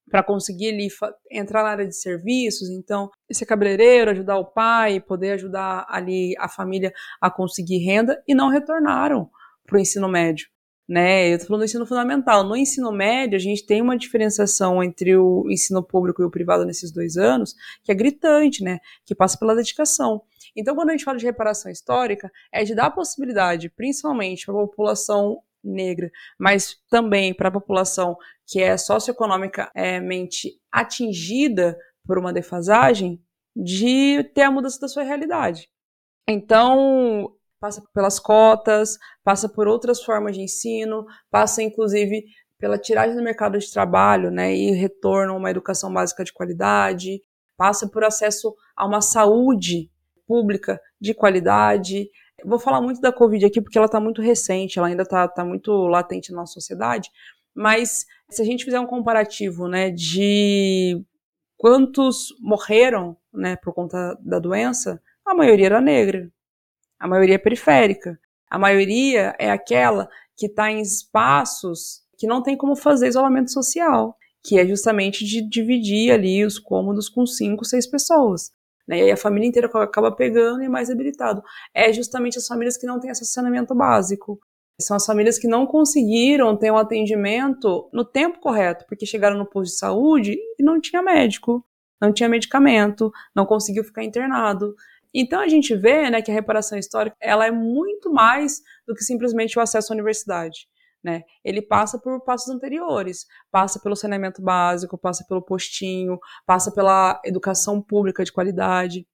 Speaker 2: para conseguir ali entrar na área de serviços, então ser cabeleireiro, ajudar o pai, poder ajudar ali a família a conseguir renda e não retornaram para o ensino médio. Né? Eu estou falando do ensino fundamental. No ensino médio, a gente tem uma diferenciação entre o ensino público e o privado nesses dois anos, que é gritante, né? Que passa pela dedicação. Então, quando a gente fala de reparação histórica, é de dar a possibilidade, principalmente para a população negra, mas também para a população que é socioeconomicamente atingida por uma defasagem, de ter a mudança da sua realidade. Então, passa pelas cotas, passa por outras formas de ensino, passa inclusive pela tiragem do mercado de trabalho, né, e retorno a uma educação básica de qualidade, passa por acesso a uma saúde pública de qualidade, Vou falar muito da Covid aqui porque ela está muito recente, ela ainda está tá muito latente na nossa sociedade, mas se a gente fizer um comparativo né, de quantos morreram né, por conta da doença, a maioria era negra, a maioria é periférica, a maioria é aquela que está em espaços que não tem como fazer isolamento social, que é justamente de dividir ali os cômodos com cinco, seis pessoas. Né? E aí a família inteira acaba pegando e é mais debilitado. É justamente as famílias que não têm esse básico. São as famílias que não conseguiram ter um atendimento no tempo correto, porque chegaram no posto de saúde e não tinha médico, não tinha medicamento, não conseguiu ficar internado. Então a gente vê né, que a reparação histórica ela é muito mais do que simplesmente o acesso à universidade. Né? Ele passa por passos anteriores, passa pelo saneamento básico, passa pelo postinho, passa pela educação pública de qualidade,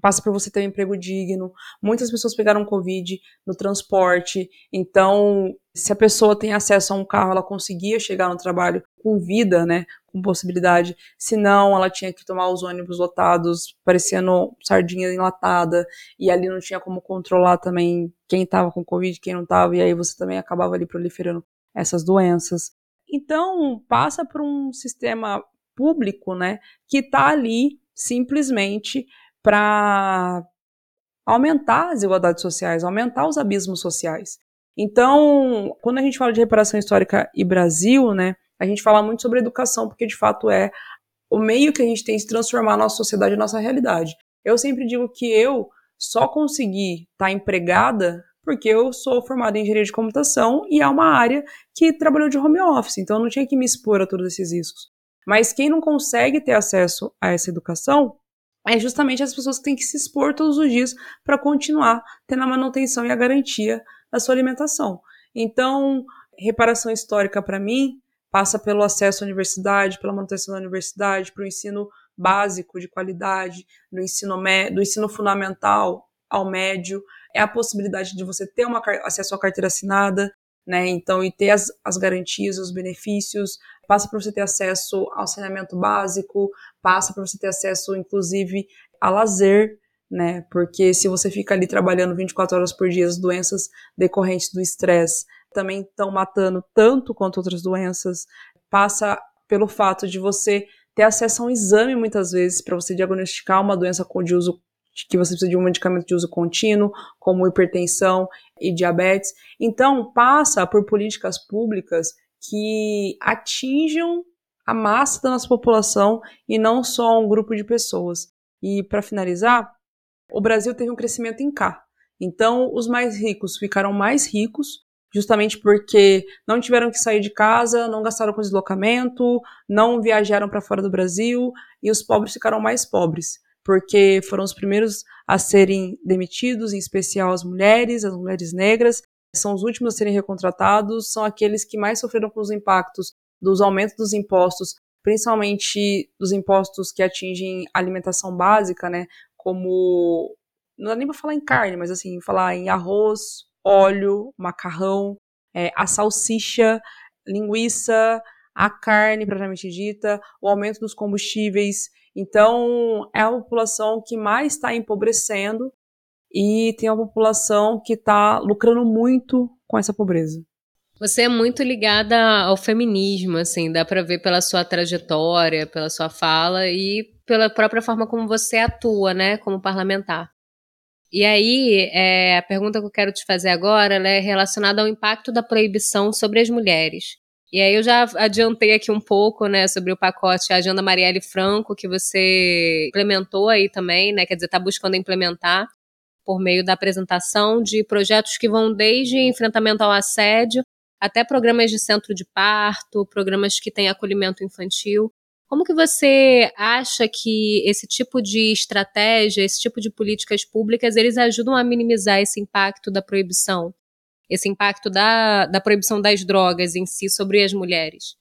Speaker 2: passa por você ter um emprego digno. Muitas pessoas pegaram Covid no transporte, então se a pessoa tem acesso a um carro, ela conseguia chegar no trabalho com vida, né, possibilidade. Se não, ela tinha que tomar os ônibus lotados, parecendo sardinha enlatada, e ali não tinha como controlar também quem estava com Covid, quem não estava, e aí você também acabava ali proliferando essas doenças. Então, passa por um sistema público, né, que está ali simplesmente para aumentar as desigualdades sociais, aumentar os abismos sociais. Então, quando a gente fala de reparação histórica e Brasil, né, a gente fala muito sobre educação, porque de fato é o meio que a gente tem de transformar a nossa sociedade e a nossa realidade. Eu sempre digo que eu só consegui estar tá empregada porque eu sou formada em engenharia de computação e é uma área que trabalhou de home office, então eu não tinha que me expor a todos esses riscos. Mas quem não consegue ter acesso a essa educação é justamente as pessoas que têm que se expor todos os dias para continuar tendo a manutenção e a garantia da sua alimentação. Então, reparação histórica para mim passa pelo acesso à universidade, pela manutenção da universidade, para o ensino básico de qualidade, do ensino, do ensino fundamental ao médio, é a possibilidade de você ter uma, acesso à carteira assinada, né? Então, e ter as, as garantias, os benefícios, passa para você ter acesso ao saneamento básico, passa para você ter acesso, inclusive, a lazer, né? Porque se você fica ali trabalhando 24 horas por dia, as doenças decorrentes do estresse também estão matando tanto quanto outras doenças. Passa pelo fato de você ter acesso a um exame muitas vezes para você diagnosticar uma doença de uso que você precisa de um medicamento de uso contínuo, como hipertensão e diabetes. Então, passa por políticas públicas que atinjam a massa da nossa população e não só um grupo de pessoas. E para finalizar, o Brasil teve um crescimento em K. Então, os mais ricos ficaram mais ricos, justamente porque não tiveram que sair de casa, não gastaram com deslocamento, não viajaram para fora do Brasil, e os pobres ficaram mais pobres, porque foram os primeiros a serem demitidos, em especial as mulheres, as mulheres negras, são os últimos a serem recontratados, são aqueles que mais sofreram com os impactos dos aumentos dos impostos, principalmente dos impostos que atingem alimentação básica, né? Como não dá nem para falar em carne, mas assim, falar em arroz, óleo, macarrão, é, a salsicha, linguiça, a carne propriamente dita, o aumento dos combustíveis. Então, é a população que mais está empobrecendo e tem uma população que está lucrando muito com essa pobreza.
Speaker 1: Você é muito ligada ao feminismo, assim, dá para ver pela sua trajetória, pela sua fala e pela própria forma como você atua, né, como parlamentar. E aí, é, a pergunta que eu quero te fazer agora é relacionada ao impacto da proibição sobre as mulheres. E aí eu já adiantei aqui um pouco, né, sobre o pacote Agenda Marielle Franco, que você implementou aí também, né, quer dizer, está buscando implementar por meio da apresentação de projetos que vão desde enfrentamento ao assédio até programas de centro de parto, programas que têm acolhimento infantil. Como que você acha que esse tipo de estratégia, esse tipo de políticas públicas, eles ajudam a minimizar esse impacto da proibição? Esse impacto da, da proibição das drogas em si sobre as mulheres?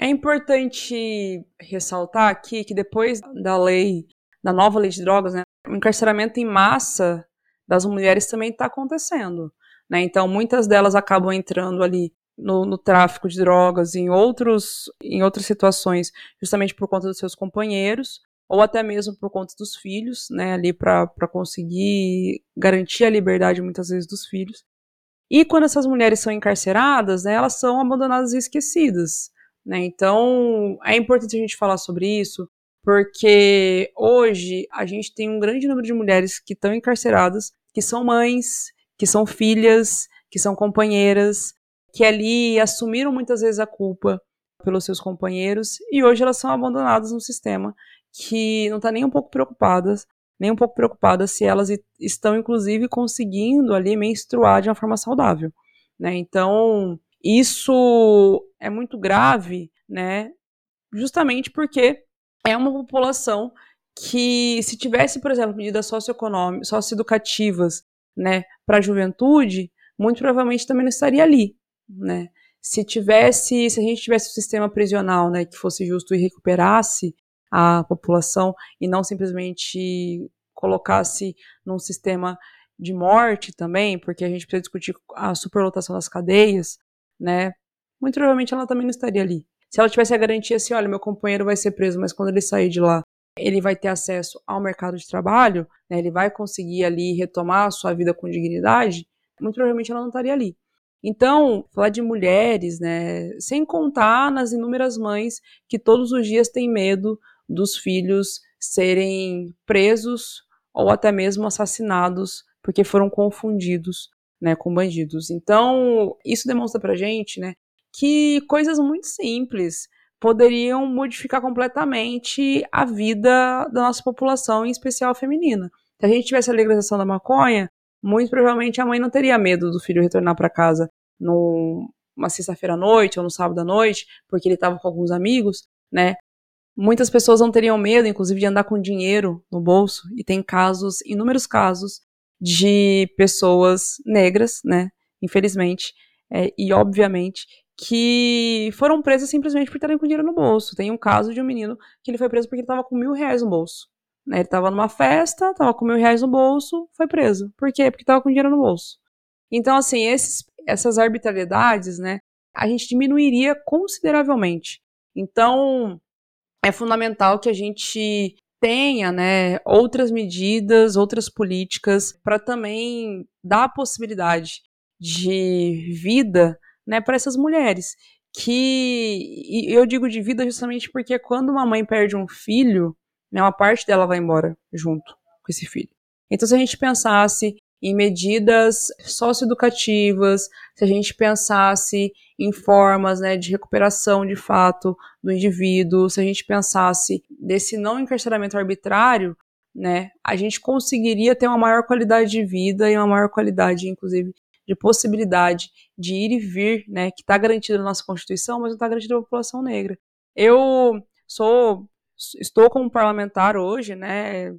Speaker 2: É importante ressaltar aqui que depois da lei, da nova lei de drogas, né, o encarceramento em massa das mulheres também está acontecendo. Né? Então, muitas delas acabam entrando ali no, no, tráfico de drogas, em, outros, em outras situações, justamente por conta dos seus companheiros, ou até mesmo por conta dos filhos, né, ali para conseguir garantir a liberdade muitas vezes dos filhos. E quando essas mulheres são encarceradas, né, elas são abandonadas e esquecidas. Né? Então, é importante a gente falar sobre isso, porque hoje a gente tem um grande número de mulheres que estão encarceradas, que são mães, que são filhas, que são companheiras, que ali assumiram muitas vezes a culpa pelos seus companheiros e hoje elas são abandonadas no sistema que não está nem um pouco preocupadas, nem um pouco preocupadas se elas estão inclusive conseguindo ali menstruar de uma forma saudável, né? Então isso é muito grave, né? Justamente porque é uma população que se tivesse, por exemplo, medidas socioeconômicas, socioeducativas né, para a juventude, muito provavelmente também não estaria ali, né? Se tivesse, se a gente tivesse um sistema prisional, né, que fosse justo e recuperasse a população e não simplesmente colocasse num sistema de morte também, porque a gente precisa discutir a superlotação das cadeias, né? Muito provavelmente ela também não estaria ali. Se ela tivesse a garantia assim, olha, meu companheiro vai ser preso, mas quando ele sair de lá, ele vai ter acesso ao mercado de trabalho, né, ele vai conseguir ali retomar a sua vida com dignidade, muito provavelmente ela não estaria ali. Então, falar de mulheres, né, sem contar nas inúmeras mães que todos os dias têm medo dos filhos serem presos ou até mesmo assassinados porque foram confundidos, né, com bandidos. Então, isso demonstra pra gente, né, que coisas muito simples poderiam modificar completamente a vida da nossa população, em especial a feminina. Se a gente tivesse a legalização da maconha, muito provavelmente a mãe não teria medo do filho retornar para casa numa sexta-feira à noite ou no sábado à noite, porque ele estava com alguns amigos, né? Muitas pessoas não teriam medo, inclusive, de andar com dinheiro no bolso, e tem casos, inúmeros casos, de pessoas negras, né? Infelizmente, é, e obviamente, que foram presas simplesmente por estarem com dinheiro no bolso. Tem um caso de um menino que ele foi preso porque ele estava com mil reais no bolso. Né? Ele estava numa festa, estava com mil reais no bolso, foi preso. Por quê? Porque estava com dinheiro no bolso. Então, assim, esses, essas arbitrariedades, né, a gente diminuiria consideravelmente. Então, é fundamental que a gente tenha, né, outras medidas, outras políticas para também dar a possibilidade de vida né, para essas mulheres. Que eu digo de vida justamente porque quando uma mãe perde um filho, né, uma parte dela vai embora junto com esse filho. Então, se a gente pensasse em medidas socioeducativas, se a gente pensasse em formas né, de recuperação de fato do indivíduo, se a gente pensasse desse não encarceramento arbitrário, né, a gente conseguiria ter uma maior qualidade de vida e uma maior qualidade, inclusive, de possibilidade de ir e vir, né, que está garantido na nossa Constituição, mas não está garantido à população negra. Eu sou, estou como parlamentar hoje, né,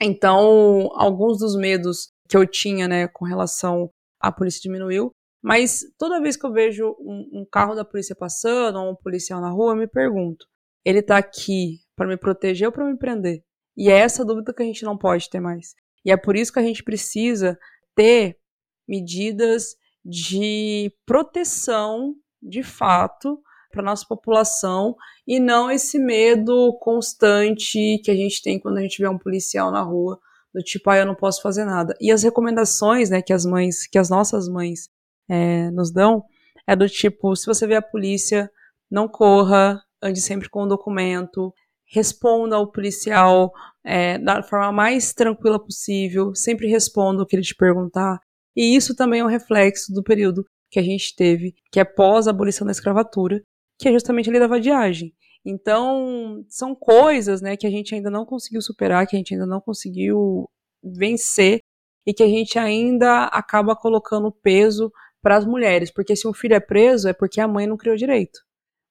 Speaker 2: então alguns dos medos que eu tinha, né, com relação à polícia diminuiu, mas toda vez que eu vejo um, um carro da polícia passando ou um policial na rua, eu me pergunto, ele está aqui para me proteger ou para me prender? E é essa dúvida que a gente não pode ter mais. E é por isso que a gente precisa ter medidas de proteção, de fato, para nossa população e não esse medo constante que a gente tem quando a gente vê um policial na rua, do tipo, ah, eu não posso fazer nada. E as recomendações, né, que as mães, que as nossas mães é, nos dão, é do tipo, se você vê a polícia, não corra, ande sempre com o documento, responda ao policial é, da forma mais tranquila possível, sempre responda o que ele te perguntar, e isso também é um reflexo do período que a gente teve, que é pós abolição da escravatura, que é justamente a lei da vadiagem. Então, são coisas né, que a gente ainda não conseguiu superar, que a gente ainda não conseguiu vencer e que a gente ainda acaba colocando peso para as mulheres, porque se um filho é preso é porque a mãe não criou direito,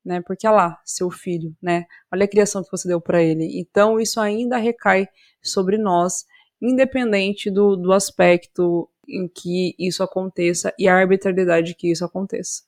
Speaker 2: né? Porque olha lá, seu filho, né? Olha a criação que você deu para ele. Então isso ainda recai sobre nós, independente do, do aspecto em que isso aconteça e a arbitrariedade que isso aconteça.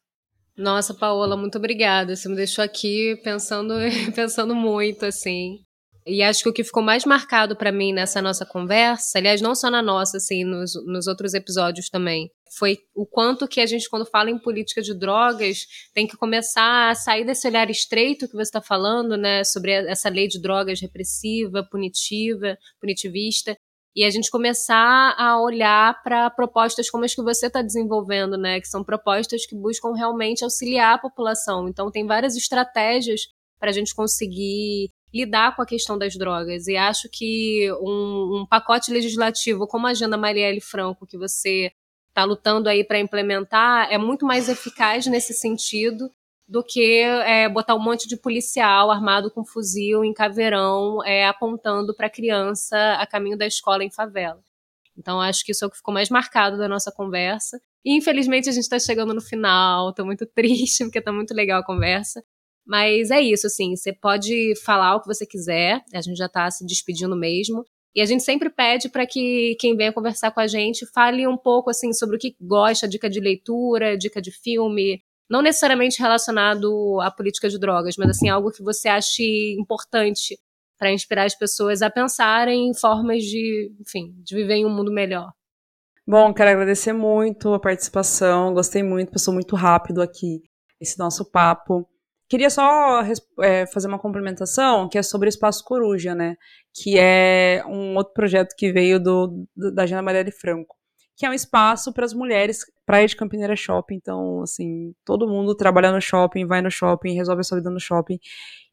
Speaker 1: Nossa, Paola, muito obrigada. Você me deixou aqui pensando, pensando muito, assim. E acho que o que ficou mais marcado para mim nessa nossa conversa, aliás, não só na nossa, assim, nos, nos outros episódios também, foi o quanto que a gente, quando fala em política de drogas, tem que começar a sair desse olhar estreito que você está falando, né, sobre essa lei de drogas repressiva, punitiva, punitivista, e a gente começar a olhar para propostas como as que você está desenvolvendo, né? Que são propostas que buscam realmente auxiliar a população. Então, tem várias estratégias para a gente conseguir lidar com a questão das drogas. E acho que um, um pacote legislativo como a Agenda Marielle Franco, que você está lutando aí para implementar, é muito mais eficaz nesse sentido do que é, botar um monte de policial armado com fuzil em caveirão é, apontando para criança a caminho da escola em favela. Então acho que isso é o que ficou mais marcado da nossa conversa. E infelizmente a gente está chegando no final, estou muito triste porque está muito legal a conversa. Mas é isso, assim, você pode falar o que você quiser, a gente já está se despedindo mesmo. E a gente sempre pede para que quem venha conversar com a gente fale um pouco assim sobre o que gosta, dica de leitura, dica de filme, não necessariamente relacionado à política de drogas, mas assim algo que você ache importante para inspirar as pessoas a pensarem em formas de, enfim, de viver em um mundo melhor.
Speaker 2: Bom, quero agradecer muito a participação, gostei muito, passou muito rápido aqui esse nosso papo. Queria só é, fazer uma complementação, que é sobre o Espaço Coruja, né? Que é um outro projeto que veio do, da Jana Maria de Franco, que é um espaço para as mulheres, Praia de Campineira Shopping. Então, assim, todo mundo trabalha no shopping, vai no shopping, resolve a sua vida no shopping.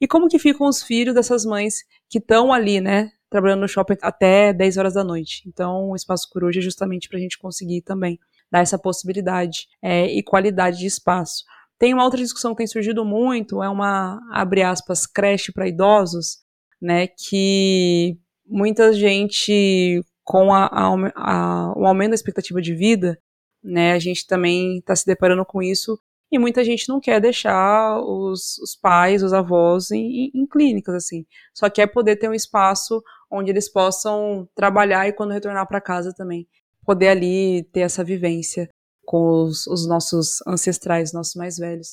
Speaker 2: E como que ficam os filhos dessas mães que estão ali, né? Trabalhando no shopping até 10 horas da noite. Então, o Espaço Coruja é justamente para a gente conseguir também dar essa possibilidade é, e qualidade de espaço. Tem uma outra discussão que tem surgido muito, é uma, abre aspas, creche para idosos, né, que muita gente, com a, a, a, o aumento da expectativa de vida, né, a gente também está se deparando com isso, e muita gente não quer deixar os, os pais, os avós em, em, clínicas, assim, só quer poder ter um espaço onde eles possam trabalhar e quando retornar para casa também, poder ali ter essa vivência com os, os, nossos ancestrais, nossos mais velhos.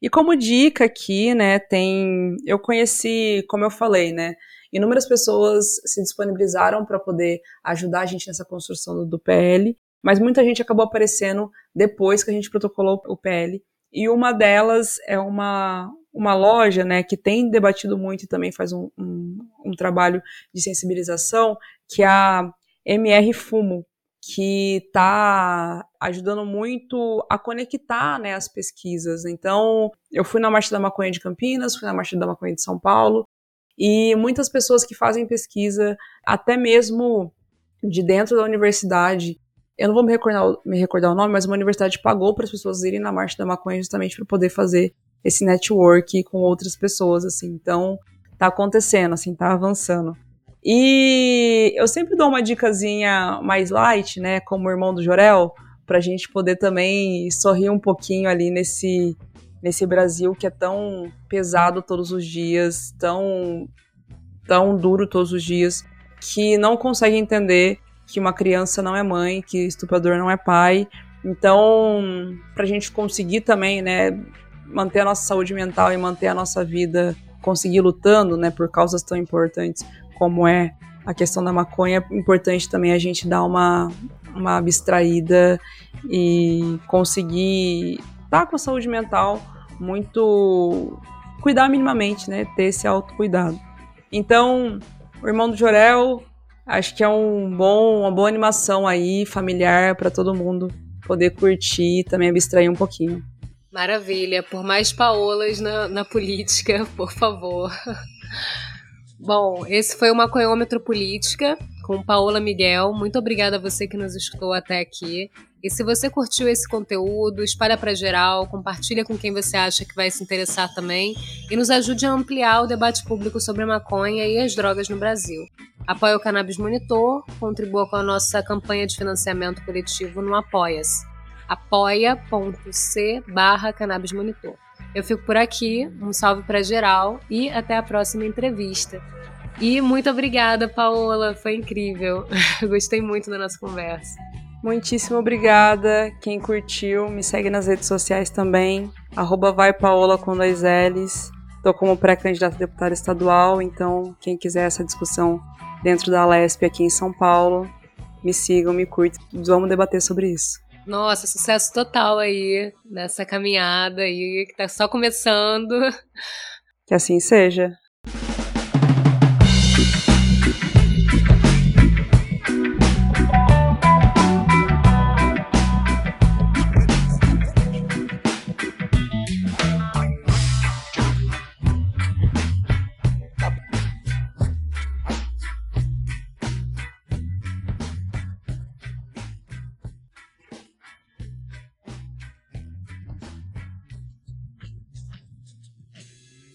Speaker 2: E como dica aqui, né, tem, eu conheci, como eu falei, né, inúmeras pessoas se disponibilizaram para poder ajudar a gente nessa construção do, do PL, mas muita gente acabou aparecendo depois que a gente protocolou o PL. E uma delas é uma, uma loja, né, que tem debatido muito e também faz um, um, um trabalho de sensibilização, que é a MR Fumo, que está ajudando muito a conectar né, as pesquisas. Então, eu fui na Marcha da Maconha de Campinas, fui na Marcha da Maconha de São Paulo, e muitas pessoas que fazem pesquisa, até mesmo de dentro da universidade, eu não vou me recordar, me recordar o nome, mas uma universidade pagou para as pessoas irem na Marcha da Maconha justamente para poder fazer esse network com outras pessoas, assim. Então, tá acontecendo, assim, tá avançando. E eu sempre dou uma dicasinha mais light, né, como irmão do Jorel, pra gente poder também sorrir um pouquinho ali nesse nesse Brasil que é tão pesado todos os dias, tão tão duro todos os dias, que não consegue entender que uma criança não é mãe, que estuprador não é pai. Então, pra gente conseguir também, né, manter a nossa saúde mental e manter a nossa vida, conseguir lutando, né, por causas tão importantes, como é a questão da maconha, é importante também a gente dar uma, uma abstraída e conseguir tá com saúde mental muito. cuidar minimamente, né? Ter esse autocuidado. Então, o Irmão do Jorel, acho que é um bom, uma boa animação aí, familiar, para todo mundo poder curtir e também abstrair um pouquinho.
Speaker 1: Maravilha. Por mais paolas na, na política, por favor. Bom, esse foi o Maconhômetro Política com Paola Miguel. Muito obrigada a você que nos escutou até aqui. E se você curtiu esse conteúdo, espalha para geral, compartilha com quem você acha que vai se interessar também e nos ajude a ampliar o debate público sobre a maconha e as drogas no Brasil. Apoie o Cannabis Monitor, contribua com a nossa campanha de financiamento coletivo no Apoia-se. apoia.c barra Cannabis Monitor. Eu fico por aqui, um salve para geral e até a próxima entrevista. E muito obrigada, Paola, foi incrível. Gostei muito da nossa conversa.
Speaker 2: Muitíssimo obrigada. Quem curtiu, me segue nas redes sociais também. Arroba vai Paola com dois L's. Estou como pré-candidata a deputada estadual, então quem quiser essa discussão dentro da Lesp aqui em São Paulo, me sigam, me curtem. Vamos debater sobre isso.
Speaker 1: Nossa, sucesso total aí nessa caminhada aí que tá só começando.
Speaker 2: Que assim seja.